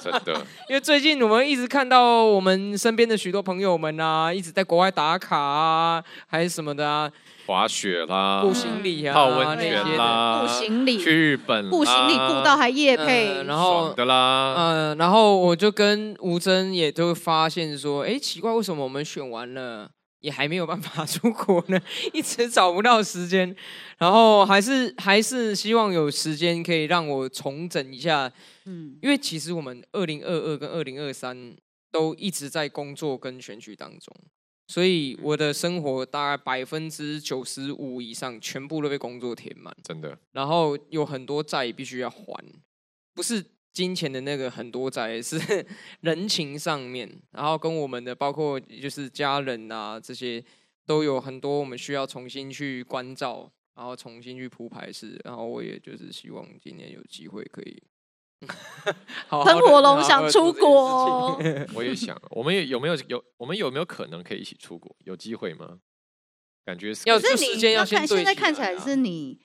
A: 真的，
C: 因为最近我们一直看到我们身边的许多朋友们啊，一直在国外打卡啊，还是什么的啊，
A: 滑雪啦，
C: 顾行李啊，
A: 泡温泉啦，
B: 顾行李，
A: 去日本，
B: 顾行李顾到还夜配，
C: 呃、然后
A: 的啦，
C: 嗯、呃，然后我就跟吴峥也都发现说，哎，奇怪，为什么我们选完了？也还没有办法出国呢，一直找不到时间，然后还是还是希望有时间可以让我重整一下，嗯，因为其实我们二零二二跟二零二三都一直在工作跟选举当中，所以我的生活大概百分之九十五以上全部都被工作填满，
A: 真的，
C: 然后有很多债必须要还，不是。金钱的那个很多债是 人情上面，然后跟我们的包括就是家人啊这些都有很多我们需要重新去关照，然后重新去铺排式，然后我也就是希望今年有机会可以好好。
B: 喷火龙想出国，
A: 我也想，我们有没有有我们有没有可能可以一起出国？有机会吗？感觉
C: 要时间要先对。
B: 现在看起来是你。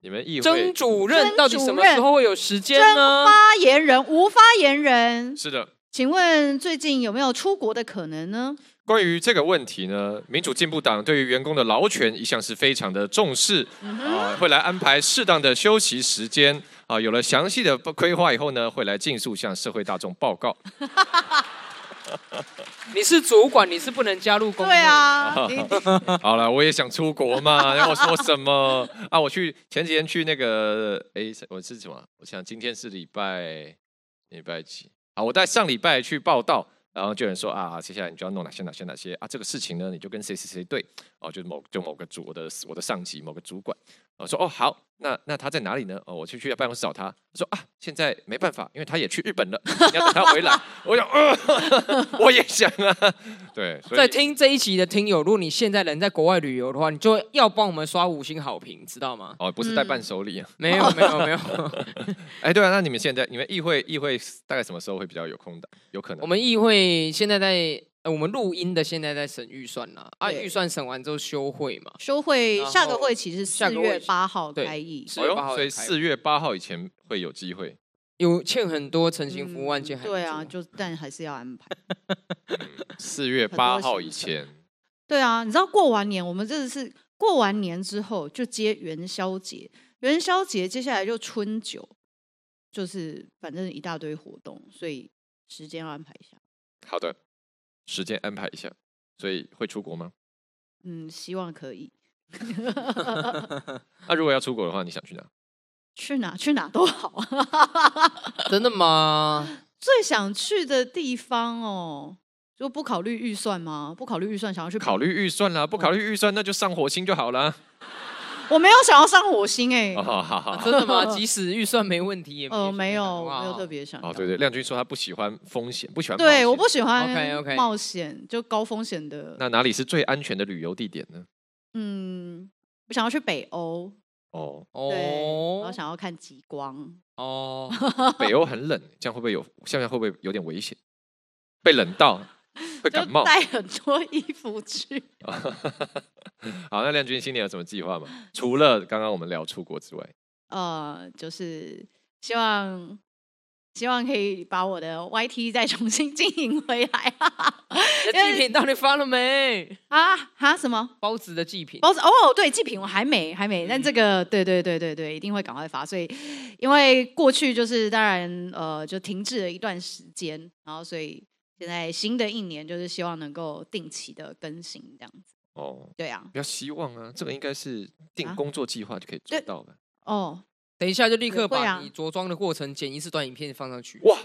A: 你们议会
C: 曾主任到底什么时候会有时间呢？
B: 发言人无发言人
A: 是的，
B: 请问最近有没有出国的可能呢？
A: 关于这个问题呢，民主进步党对于员工的劳权一向是非常的重视，嗯、啊，会来安排适当的休息时间啊，有了详细的规划以后呢，会来尽速向社会大众报告。
C: 你是主管，你是不能加入工会。
B: 对啊，
A: 好了，我也想出国嘛，然后我说什么啊？我去前几天去那个，哎，我是什么？我想今天是礼拜礼拜几？啊，我在上礼拜去报到，然后就有人说啊，接下来你就要弄哪些哪些哪些啊？这个事情呢，你就跟谁谁谁对哦，就某就某个主我的我的上级某个主管，我说哦好。那那他在哪里呢？哦，我去去办公室找他。他说啊，现在没办法，因为他也去日本了，你要等他回来。我想，呃，我也想啊。对，
C: 在听这一集的听友，如果你现在人在国外旅游的话，你就要帮我们刷五星好评，知道吗？
A: 哦，不是带伴手礼啊？
C: 没有，没有，没有。
A: 哎，对啊，那你们现在，你们议会议会大概什么时候会比较有空的？有可能？
C: 我们议会现在在。我们录音的现在在审预算呢，啊，预算审完之后休会嘛，
B: 休会，下个会期是四月八号开议，
A: 四月八号，所以四月八号以前会有机会，
C: 有欠很多陈情服务案件，
B: 对啊，就但还是要安排，
A: 四月八号以前，
B: 对啊，你知道过完年，我们真的是过完年之后就接元宵节，元宵节接下来就春酒，就是反正一大堆活动，所以时间要安排一下。
A: 好的。时间安排一下，所以会出国吗？
B: 嗯，希望可以。
A: 那如果要出国的话，你想去哪？
B: 去哪？去哪都好。
C: 真的吗？
B: 最想去的地方哦，就不考虑预算吗？不考虑预算，想要去
A: 考虑预算啦，不考虑预算，那就上火星就好了。
B: 我没有想要上火星哎、欸
A: 哦，好好好，
C: 真的吗？即使预算没问题也
B: 呃没 有，没有特别想。
A: 哦对对，亮君说他不喜欢风险，不喜欢
B: 对，我不喜欢冒险
C: ，OK OK，
B: 冒险就高风险的。
A: 那哪里是最安全的旅游地点呢？
B: 嗯，我想要去北欧
A: 哦
B: 对，然后想要看极光
C: 哦。
A: 北欧很冷，这样会不会有？现在会不会有点危险？被冷到？会感冒，
B: 带很多衣服去。
A: 好，那亮君新年有什么计划吗？除了刚刚我们聊出国之外，
B: 呃，就是希望希望可以把我的 YT 再重新经营回来。
C: 祭品到底发了没？
B: 啊哈？什么？
C: 包子的祭品？
B: 包子哦，对，祭品我还没还没，但这个对对对对对，一定会赶快发。所以因为过去就是当然呃，就停滞了一段时间，然后所以。现在新的一年就是希望能够定期的更新这样子
A: 哦，
B: 对啊，
A: 比较希望啊，这个应该是定工作计划就可以做到的
B: 哦。
C: 等一下就立刻把你着装的过程剪一次短影片放上去。
A: 哇，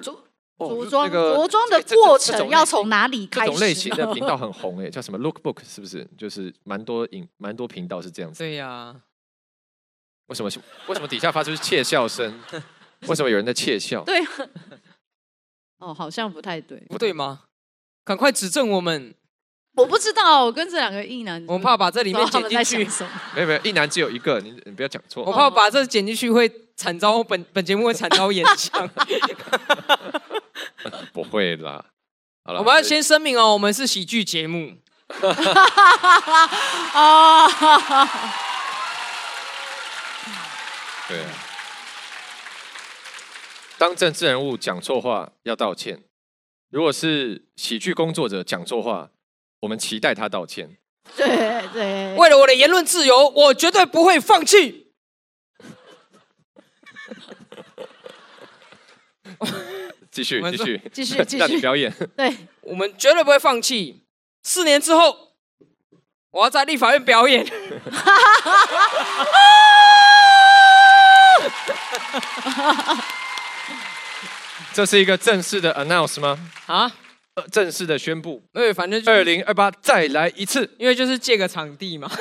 B: 着着装着装的过程要从哪里开始？
A: 这种类型的频道 很红哎，叫什么 Lookbook 是不是？就是蛮多影蛮多频道是这样子。
C: 对呀，
A: 为什么为什么底下发出窃笑声？为什么有人在窃笑？
B: 对。哦，好像不太对，
C: 不对吗？赶快指正我们！
B: 我不知道，我跟这两个异男，
C: 我怕把这里面剪进去。
A: 没有没有，异男只有一个，你你不要讲错。
C: 我怕把这剪进去会惨遭本本节目会惨遭炎上。
A: 不会啦，好了，
C: 我们要先声明哦，我们是喜剧节目。
B: 啊，
A: 对啊。当政治人物讲错话要道歉，如果是喜剧工作者讲错话，我们期待他道歉。
B: 对对，
C: 为了我的言论自由，我绝对不会放弃。
A: 继续继续
B: 继续继续，
A: 让你表演。
B: 对，
C: 我们绝对不会放弃。四年之后，我要在立法院表演。
A: 这是一个正式的 announce 吗？
C: 啊？
A: 正式的宣布，
C: 对，反正
A: 二零二八再来一次，
C: 因为就是借个场地嘛。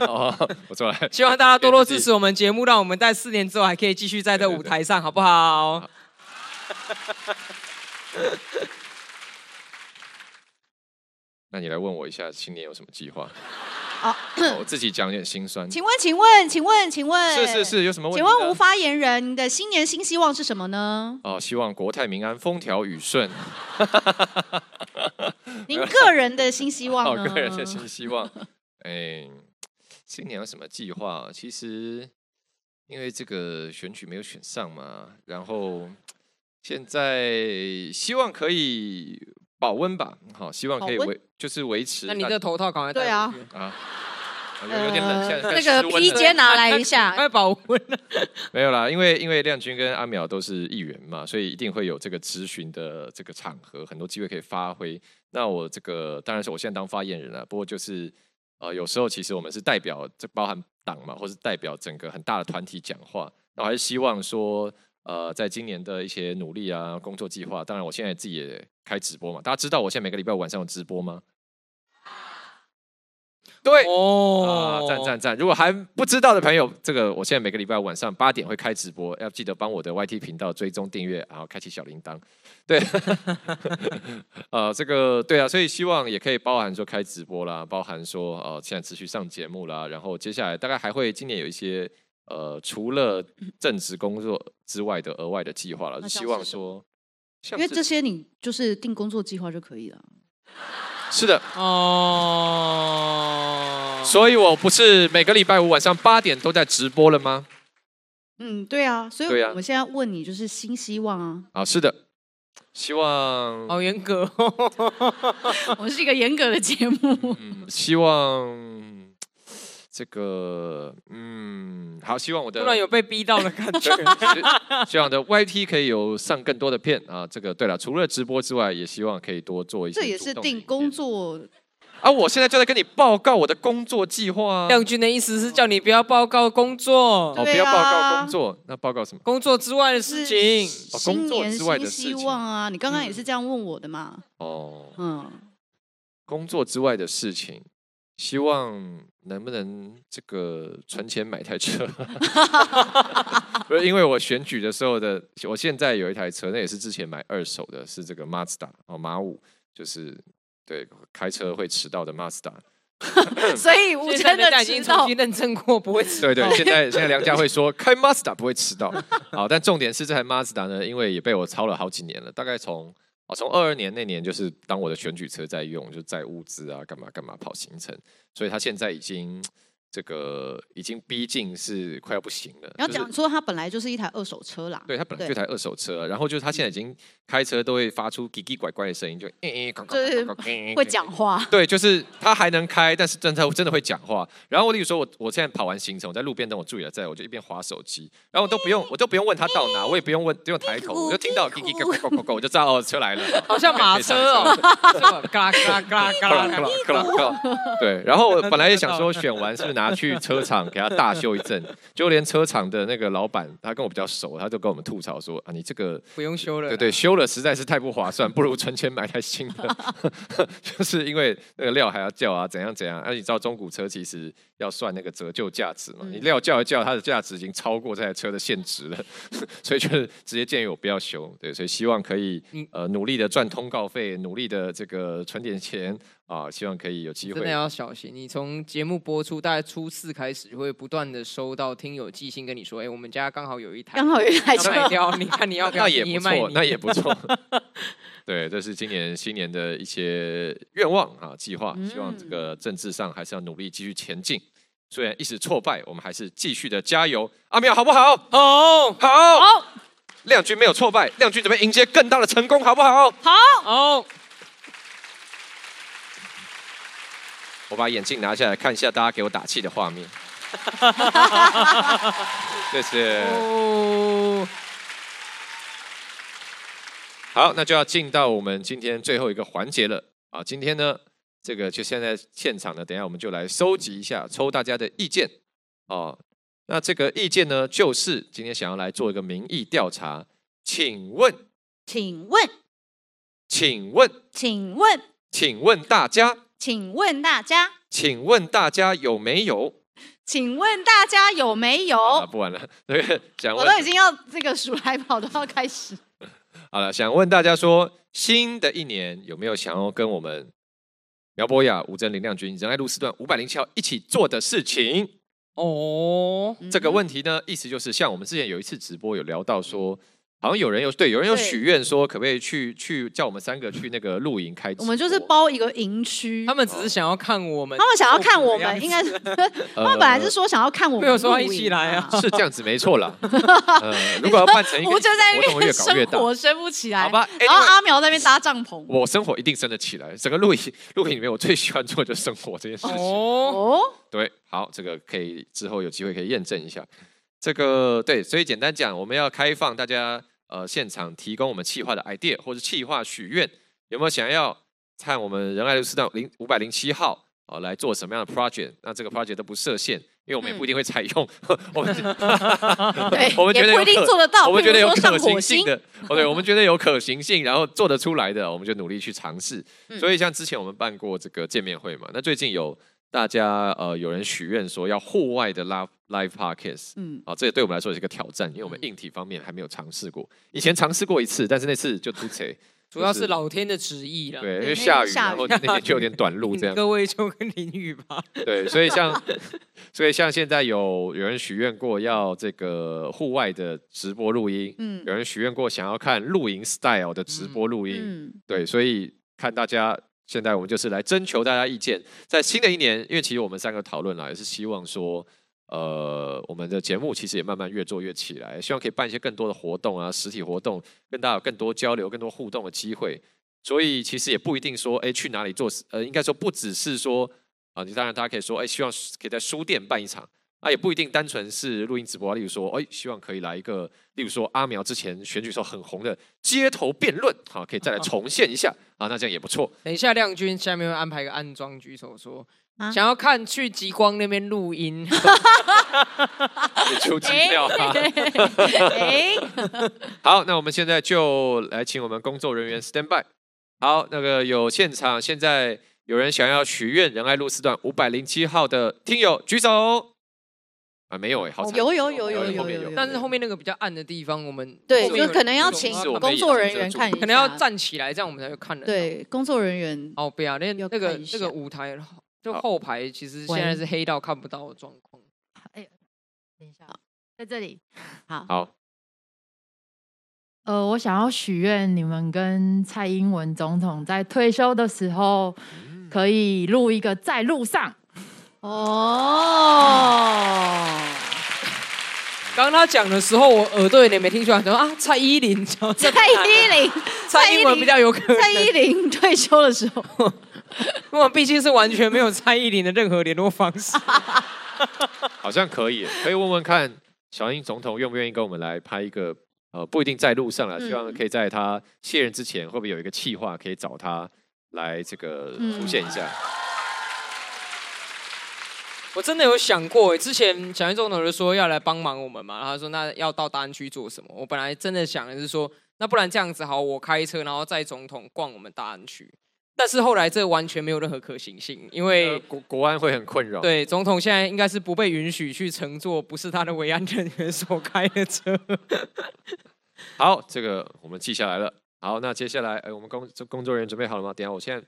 A: 哦，我错了，
C: 希望大家多多支持我们节目，让我们在四年之后还可以继续在这舞台上，好不好？好
A: 那你来问我一下，新年有什么计划？
B: 好，
A: 我自己讲点心酸。
B: 请问，请问，请问，请问，
A: 是是是，有什么问题？
B: 请问吴发言人，你的新年新希望是什么呢？
A: 哦，希望国泰民安，风调雨顺。
B: 您个人的新希望呢？
A: 哦，个人的新希望。哎，新年有什么计划？其实因为这个选举没有选上嘛，然后现在希望可以。保温吧，好，希望可以维，就是维持。
C: 那你这头套赶快戴。
B: 对啊。
A: 啊，有点冷，现在
B: 那个披肩拿来一下，
C: 快保温。
A: 没有啦，因为因为亮君跟阿苗都是议员嘛，所以一定会有这个咨询的这个场合，很多机会可以发挥。那我这个当然是我现在当发言人了，不过就是呃，有时候其实我们是代表这包含党嘛，或是代表整个很大的团体讲话，那我还是希望说。呃，在今年的一些努力啊，工作计划，当然我现在自己也开直播嘛。大家知道我现在每个礼拜五晚上有直播吗？对，哦，赞赞赞！如果还不知道的朋友，这个我现在每个礼拜晚上八点会开直播，要记得帮我的 YT 频道追踪订阅，然后开启小铃铛。对，呃，这个对啊，所以希望也可以包含说开直播啦，包含说呃现在持续上节目啦，然后接下来大概还会今年有一些。呃，除了正职工作之外的额外的计划了，就希望说，
B: 因为这些你就是定工作计划就可以了。
A: 是的，哦，所以我不是每个礼拜五晚上八点都在直播了吗？
B: 嗯，对啊，所以我们现在问你就是新希望啊。
A: 啊，是的，希望。
C: 好严格，
B: 我们是一个严格的节目。
A: 嗯，希望。这个嗯，好，希望我的
C: 突然有被逼到的感觉，
A: 希望我的 YT 可以有上更多的片啊。这个对了，除了直播之外，也希望可以多做一些。
B: 这也是定工作
A: 啊！我现在就在跟你报告我的工作计划。
C: 亮君的意思是叫你不要报告工作，
A: 哦，不要报告工作，那报告什么？
C: 工作之外的事情，
B: 新年新希望啊！你刚刚也是这样问我的嘛？
A: 哦，嗯，工作之外的事情。希望能不能这个 存钱买台车？不是因为我选举的时候的，我现在有一台车，那也是之前买二手的，是这个 Mazda 哦，马五，就是对开车会迟到的 Mazda。
B: 所以我真的
C: 已经重新认证过不会迟到。
A: 对对，现在现在梁家会说开 Mazda 不会迟到。好，但重点是这台 Mazda 呢，因为也被我操了好几年了，大概从。哦，从二二年那年就是当我的选举车在用，就载物资啊，干嘛干嘛跑行程，所以他现在已经。这个已经逼近是快要不行了。
B: 然后讲说，它本来就是一台二手车啦。
A: 对，它本来就一台二手车，然后就是它现在已经开车都会发出叽叽拐拐的声音，就诶诶，
B: 就是会讲话。
A: 对，就是它还能开，但是真的真的会讲话。然后我例如说，我我现在跑完行程，我在路边等我助理来载，我就一边划手机，然后我都不用我都不用问他到哪，我也不用问，不用抬头，我就听到奇奇怪怪怪怪，我就知道哦，车来了，
C: 好像马车哦，嘎嘎嘎嘎 嘎，
A: 对，然后我 本来也想说选完是不是？拿去车厂给他大修一阵，就连车厂的那个老板，他跟我比较熟，他就跟我们吐槽说：“啊，你这个
C: 不用修了，
A: 对对，修了实在是太不划算，不如存钱买台新的。”就是因为那个料还要叫啊，怎样怎样。而、啊、你知道中古车其实要算那个折旧价值嘛？你料叫一叫，它的价值已经超过这台车的现值了，所以就是直接建议我不要修。对，所以希望可以呃努力的赚通告费，努力的这个存点钱啊，希望可以有机会。
C: 真的要小心，你从节目播出大概。初四开始会不断的收到听友寄信跟你说，哎，我们家刚好有一台，
B: 刚好有一台车
C: 卖掉，你看你要 不要？
A: 那也不错，那也不错。对，这是今年新年的一些愿望啊，计划，希望这个政治上还是要努力继续前进。虽然一时挫败，我们还是继续的加油。阿妙好不好？
C: 好，
A: 好，好。亮君没有挫败，亮君准备迎接更大的成功，好不好？
B: 好，
C: 好。
A: 我把眼镜拿下来看一下，大家给我打气的画面。谢谢。哦。好，那就要进到我们今天最后一个环节了啊！今天呢，这个就现在现场呢，等一下我们就来收集一下，抽大家的意见哦。那这个意见呢，就是今天想要来做一个民意调查，请问，
B: 请问，
A: 请问，
B: 请问，
A: 请问大家。
B: 请问大家，
A: 请问大家有没有？
B: 请问大家有没有？
A: 啊、不玩了，对，想问，
B: 我都已经要这个数来宝都要开始。
A: 好了，想问大家说，新的一年有没有想要跟我们苗博雅、吴峥、林亮君、仁爱路四段五百零七号一起做的事情？
C: 哦，
A: 这个问题呢，意思就是像我们之前有一次直播有聊到说。好像有人有对，有人有许愿说，可不可以去去叫我们三个去那个露营开？
B: 我们就是包一个营区，
C: 他们只是想要看我们，
B: 他们想要看我们，应该是 他们本来是说想要看我们，
C: 没有说一起来啊，
A: 是这样子没错啦。如果要办成一个活动，越搞越大，
B: 生活生不起来，
A: 好吧？
B: 然后阿苗在那边搭帐篷，
A: 我生活一定生得起来。整个露营露营里面，我最喜欢做的就是生活这件事情。哦，对，好，这个可以之后有机会可以验证一下。这个对，所以简单讲，我们要开放大家。呃，现场提供我们企划的 idea 或者企划许愿，有没有想要看我们仁爱路四段零五百零七号啊、呃、来做什么样的 project？那这个 project 都不设限，因为我们也不一定会采用。嗯、我们 对，我们觉得不一定，做得到，我们觉得有可行性的。哦，对，我们觉得有可行性，然后做得出来的，我们就努力去尝试。嗯、所以像之前我们办过这个见面会嘛，那最近有。大家呃，有人许愿说要户外的 live live podcast，嗯，啊，这也对我们来说也是个挑战，因为我们硬体方面还没有尝试过。以前尝试过一次，但是那次就突锤，
C: 主要是老天的旨意了。
A: 对，因为下雨，然后那天 就有点短路这样。
C: 各位就跟淋雨吧。
A: 对，所以像，所以像现在有有人许愿过要这个户外的直播录音，嗯，有人许愿过想要看露营 style 的直播录音，嗯，对，所以看大家。现在我们就是来征求大家意见，在新的一年，因为其实我们三个讨论了，也是希望说，呃，我们的节目其实也慢慢越做越起来，希望可以办一些更多的活动啊，实体活动，跟大家有更多交流、更多互动的机会。所以其实也不一定说，哎，去哪里做，呃，应该说不只是说，啊，你当然大家可以说，哎，希望可以在书店办一场。啊，也不一定单纯是录音直播。例如说，哎，希望可以来一个，例如说阿苗之前选举时候很红的街头辩论，好，可以再来重现一下啊。那这样也不错。
C: 等一下，亮君下面会安排一个暗装举手说，啊、想要看去极光那边录音，
A: 出资料哈。好，那我们现在就来请我们工作人员 stand by。好，那个有现场现在有人想要许愿仁爱路四段五百零七号的听友举手。啊，没有哎，好，
B: 有有有有有有，
C: 但是后面那个比较暗的地方，我们
B: 对，就可能要请工作人员看，
C: 可能要站起来，这样我们才会看得到。
B: 对，工作人员
C: 哦，不要那那个那个舞台，就后排其实现在是黑到看不到的状况。哎，
B: 等一下，在这里，好，
A: 好。
D: 呃，我想要许愿，你们跟蔡英文总统在退休的时候，可以录一个在路上。
B: 哦，
C: 刚刚他讲的时候，我耳朵有点没听出来。说啊，蔡依林，蔡
B: 依林，
C: 蔡英文比较有可能。
B: 蔡依林退休的时候，
C: 因为毕竟是完全没有蔡依林的任何联络方式。
A: 好像可以，可以问问看小英总统愿不愿意跟我们来拍一个，呃，不一定在路上了，希望可以在他卸任之前，会不会有一个企划可以找他来这个出现一下。嗯
C: 我真的有想过，之前小英总统就说要来帮忙我们嘛，他说那要到大安区做什么？我本来真的想的是说，那不然这样子好，我开车然后载总统逛我们大安区。但是后来这完全没有任何可行性，因为
A: 国国安会很困扰。
C: 对，总统现在应该是不被允许去乘坐不是他的维安人员所开的车。
A: 好，这个我们记下来了。好，那接下来，呃，我们工工作人员准备好了吗？等下我现在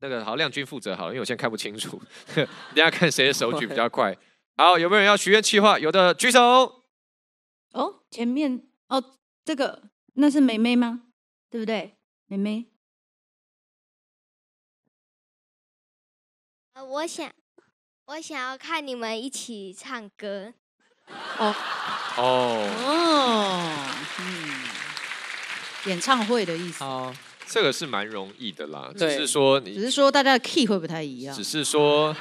A: 那个好，亮君负责好，因为我现在看不清楚，等下看谁的手举比较快。好，有没有人要许愿企划？有的举手。
B: 哦，前面哦，这个那是妹妹吗？对不对？妹妹。
E: 呃，我想，我想要看你们一起唱歌。
B: 哦
A: 哦
B: 哦，嗯，演唱会的意思。
C: 哦，
A: 这个是蛮容易的啦，只是说你，
B: 只是说大家的 key 会不太一样。
A: 只是说，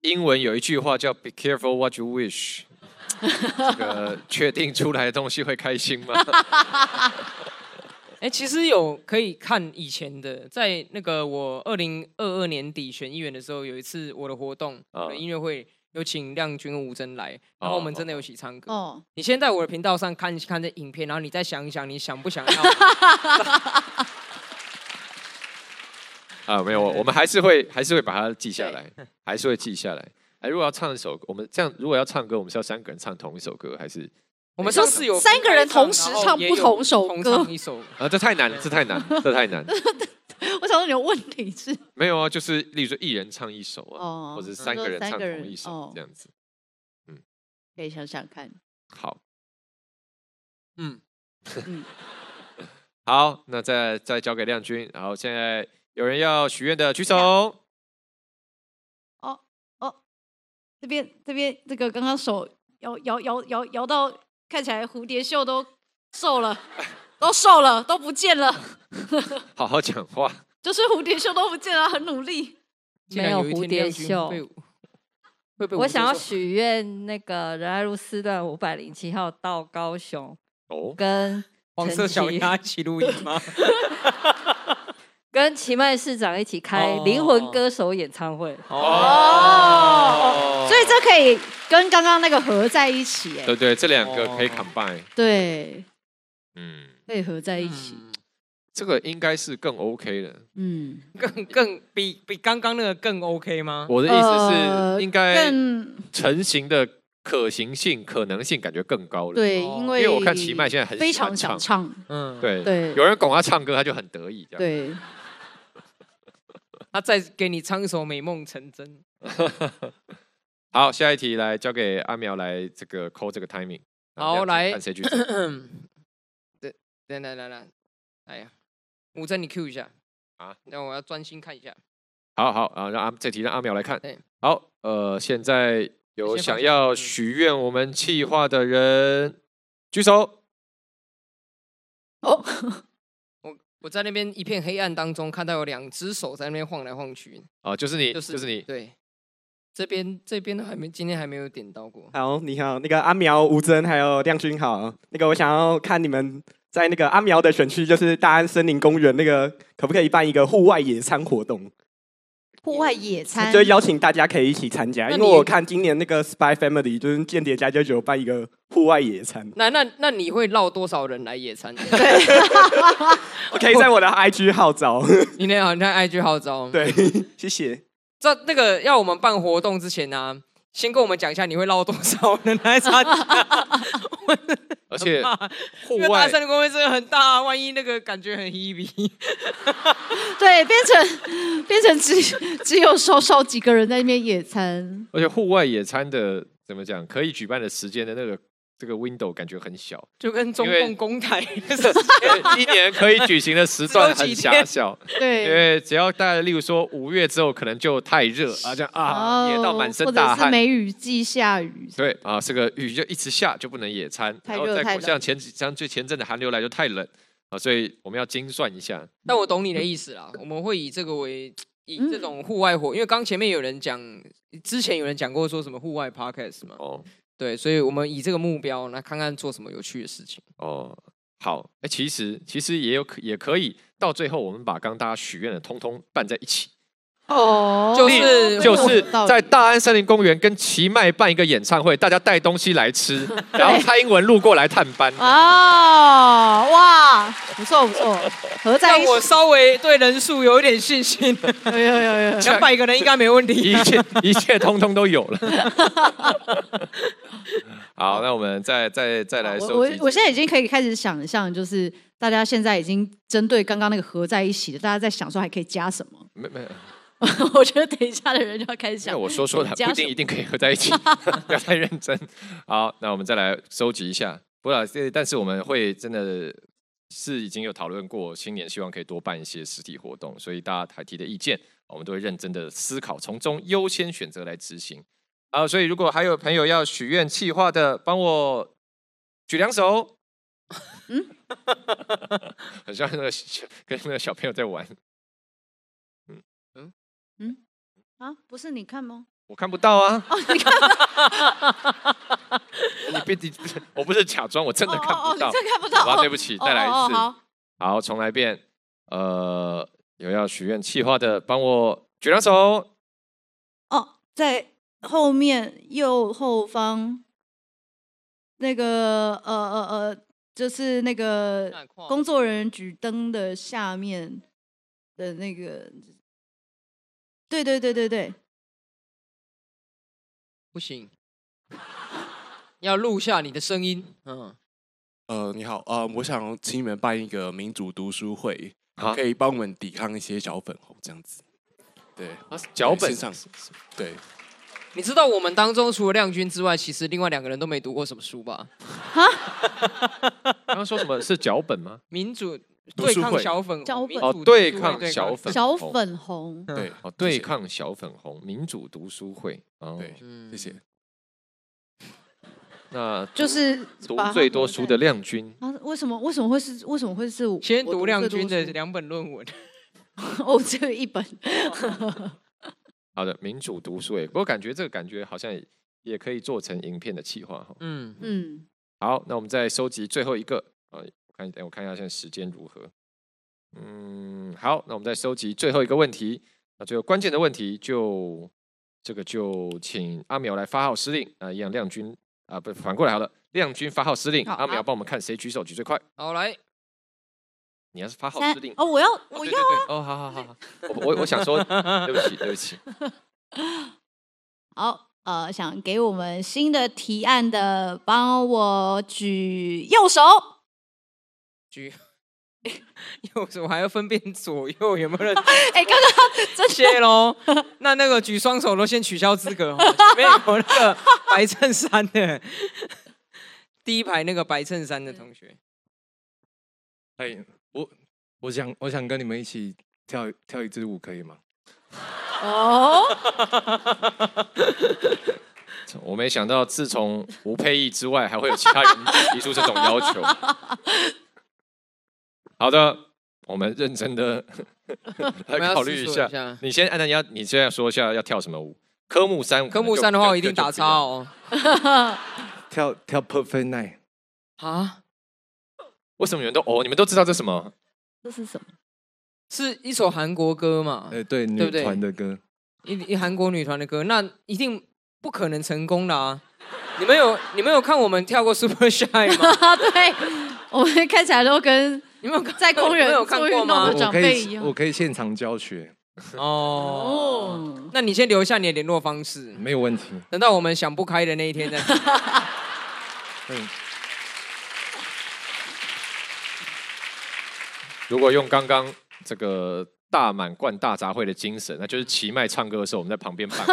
A: 英文有一句话叫 “Be careful what you wish”，这个确定出来的东西会开心吗？
C: 哎，其实有可以看以前的，在那个我二零二二年底选议员的时候，有一次我的活动，音乐会有请亮君和吴峥来，然后我们真的有一起唱歌。哦，你先在我的频道上看看这影片，然后你再想一想，你想不想要？
A: 啊，没有，我们还是会还是会把它记下来，还是会记下来。哎，如果要唱一首，我们这样如果要唱歌，我们是要三个人唱同一首歌，还是？
C: 我们上次有
B: 三个人同时唱不同首歌，
C: 一首
A: 啊，这太难了，这太难，这太难。
B: 我想说你的问题是？
A: 没有啊，就是例如说一人唱一首啊，或者三个人唱同一首这样子。
B: 嗯，可以想想看。
A: 好。
C: 嗯
B: 嗯。
A: 好，那再再交给亮君。然后现在有人要许愿的举手。
B: 哦哦，这边这边这个刚刚手。摇摇摇摇摇到看起来蝴蝶袖都瘦了，都瘦了，都不见了。
A: 好好讲话。
B: 就是蝴蝶袖都不见了，很努力。
D: 没有蝴蝶袖。我想要许愿，那个仁爱路四段五百零七号到高雄。
A: 哦。
D: 跟
C: 黄色小鸭一起录音吗？
D: 跟奇迈市长一起开灵魂歌手演唱会。
A: 哦，哦，
B: 所以这可以跟刚刚那个合在一起，哎，
A: 对对，这两个可以 combine，
B: 对，
A: 嗯，
B: 可以合在一起，
A: 嗯、这个应该是更 OK 的，
C: 嗯，更更比比刚刚那个更 OK 吗？
A: 我的意思是，应该成型的可行性、可能性感觉更高了，
B: 对，因为
A: 因为我看奇迈现在很
B: 非常想唱，
A: 嗯，对。
B: 对，
A: 有人拱他唱歌，他就很得意，这样，
B: 对。
C: 他再给你唱一首《美梦成真》。
A: 好，下一题来交给阿苗来这个 call 这个 timing。
C: 好，来，
A: 看谁举
C: 手。对，来来来来，哎呀，吴峥你 Q 一下啊，那我要专心看一下。
A: 好好啊，让阿这题让阿苗来看。好，呃，现在有想要许愿我们气化的人举手。
B: 哦。
C: 我在那边一片黑暗当中，看到有两只手在那边晃来晃去。
A: 哦，就是你，
C: 就是、
A: 就是你。
C: 对，这边这边都还没，今天还没有点到过。
F: 好，你好，那个阿苗、吴真还有亮君好。那个我想要看你们在那个阿苗的选区，就是大安森林公园那个，可不可以办一个户外野餐活动？
B: 户外野餐，
F: 就邀请大家可以一起参加，因为我看今年那个 Spy Family 就是间谍家家酒办一个户外野餐。
C: 那那那你会绕多少人来野餐？对，
F: 我可以在我的 IG 号召。
C: 你那好，你看 IG 号召。
F: 对，谢谢。
C: 这那个要我们办活动之前呢、啊，先跟我们讲一下你会绕多少人来参加。
A: 而且户
C: 外大森林公园真的很大，万一那个感觉很 heavy，
B: 对，变成变成只只有少少几个人在那边野餐。
A: 而且户外野餐的怎么讲，可以举办的时间的那个这个 window 感觉很小，
C: 就跟中共公台
A: 一年可以举行的时段 很狭小。
B: 对，
A: 因为只要大概例如说五月之后可能就太热啊，这样啊野到满身大汗，
B: 或者是梅雨季下雨。
A: 对啊，这个雨就一直下，就不能野餐。
B: 太热太冷。
A: 像前像最前阵的寒流来就太冷啊，所以我们要精算一下。
C: 但我懂你的意思啦，我们会以这个为以这种户外活，因为刚前面有人讲，之前有人讲过说什么户外 podcast 嘛。哦。对，所以我们以这个目标来看看做什么有趣的事情。
A: 哦，好，哎，其实其实也有可也可以，到最后我们把刚大家许愿的通通办在一起。
B: 哦，
A: 就是就是在大安森林公园跟奇迈办一个演唱会，大家带东西来吃，然后蔡英文路过来探班。
B: 哦，哇，不错不错，合在一起。
C: 我稍微对人数有一点信心。
B: 有有有有，
C: 两百个人应该没问题。
A: 一切 一切通通都有了。好，那我们再再再来收。
B: 我我现在已经可以开始想象，就是。大家现在已经针对刚刚那个合在一起的，大家在想说还可以加什么？
A: 没没有，
B: 我觉得等一下的人就要开始想。
A: 我说说的不一定一定可以合在一起，不要太认真。好，那我们再来收集一下。不了，但是我们会真的是已经有讨论过，新年希望可以多办一些实体活动，所以大家还提的意见，我们都会认真的思考，从中优先选择来执行。好，所以如果还有朋友要许愿气划的，帮我举两手。嗯，很像那个小跟那个小朋友在玩。
B: 嗯啊，不是你看吗？
A: 我看不到啊。
B: 哦，你看。
A: 你别，你我不是假装，我真的看不到。
B: 哦哦、真看不到。
A: 好，对不起，再来一次。
B: 哦哦哦、好，
A: 好，重来一遍。呃，有要许愿气话的，帮我举两手。
B: 哦，在后面右后方那个呃呃呃。就是那个工作人员举灯的下面的那个，对对对对对，
C: 不行，要录下你的声音。嗯，
G: 呃，你好，呃，我想请你们办一个民主读书会，可以帮我们抵抗一些小粉红这样子。对，
A: 啊，脚本上，
G: 对。
C: 你知道我们当中除了亮君之外，其实另外两个人都没读过什么书吧？
A: 哈？刚刚说什么是脚本吗？
C: 民主对抗小粉红
A: 哦，对抗小粉
B: 小粉红
A: 对哦，对抗小粉红民主读书会哦，
G: 对，谢谢。
A: 那
B: 就是
A: 读最多书的亮君
B: 啊？为什么？为什么会是？为什么会是？
C: 先读亮君的两本论文
B: 哦，只有一本。
A: 好的，民主读书诶，不过感觉这个感觉好像也可以做成影片的企划哈。
C: 嗯
B: 嗯。
A: 好，那我们再收集最后一个啊，我看等我看一下现在时间如何。嗯，好，那我们再收集最后一个问题。那最后关键的问题就这个就请阿苗来发号施令啊，一样亮君啊，不反过来好了，亮君发号施令，阿苗帮我们看谁举手举最快。
C: 好来。
A: 你要是发号施令
B: 哦，我要，我要啊！
A: 哦，好好好好，我我我想说，对不起，对不起。
B: 好，呃，想给我们新的提案的，帮我举右手。
C: 举右手还要分辨左右有没有人？
B: 哎，刚刚
C: 这些喽。那那个举双手都先取消资格，没有那个白衬衫的，第一排那个白衬衫的同学。
H: 哎。我我想我想跟你们一起跳跳一支舞，可以吗？
B: 哦，
A: 我没想到，自从吴佩忆之外，还会有其他人提出这种要求。好的，我们认真的 来考虑一下。你先按照你要，你现在说一下要跳什么舞？科目三，
C: 科目三的话，我一定打叉哦。
H: 跳跳 Perfect Night
C: 啊？
A: 为什么你们都哦？你们都知道这是什么？
B: 这是什么？
C: 是一首韩国歌嘛？
H: 哎，对，女团的歌，
C: 一一韩国女团的歌，那一定不可能成功的啊！你们有你们有看我们跳过 Super Shy 吗？
B: 对，我们看起来都跟
C: 你们
B: 有在公园
C: 有看过吗？
H: 我可以，我可以现场教学。
C: 哦，那你先留下你的联络方式，
H: 没有问题。
C: 等到我们想不开的那一天再。
A: 嗯。如果用刚刚这个大满贯大杂烩的精神，那就是奇麦唱歌的时候，我们在旁边伴。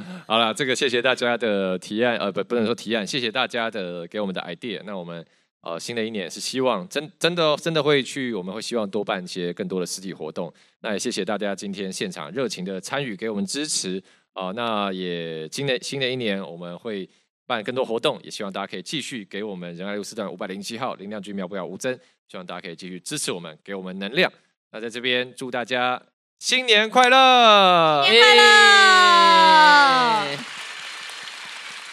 A: 好了，这个谢谢大家的提案，呃，不，不能说提案，谢谢大家的给我们的 idea。那我们呃，新的一年是希望真真的真的会去，我们会希望多办一些更多的实体活动。那也谢谢大家今天现场热情的参与，给我们支持啊、呃。那也今年新的一年我们会。办更多活动，也希望大家可以继续给我们仁爱路四段五百零七号林亮君苗不了吴真，希望大家可以继续支持我们，给我们能量。那在这边祝大家新年快乐！
B: 新年快乐！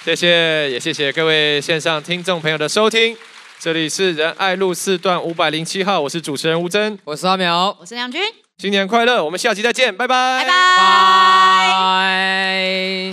A: 谢谢，也谢谢各位线上听众朋友的收听。这里是仁爱路四段五百零七号，我是主持人吴真，
C: 我是阿苗，
B: 我是梁军。
A: 新年快乐！我们下期再见，拜拜，
B: 拜拜。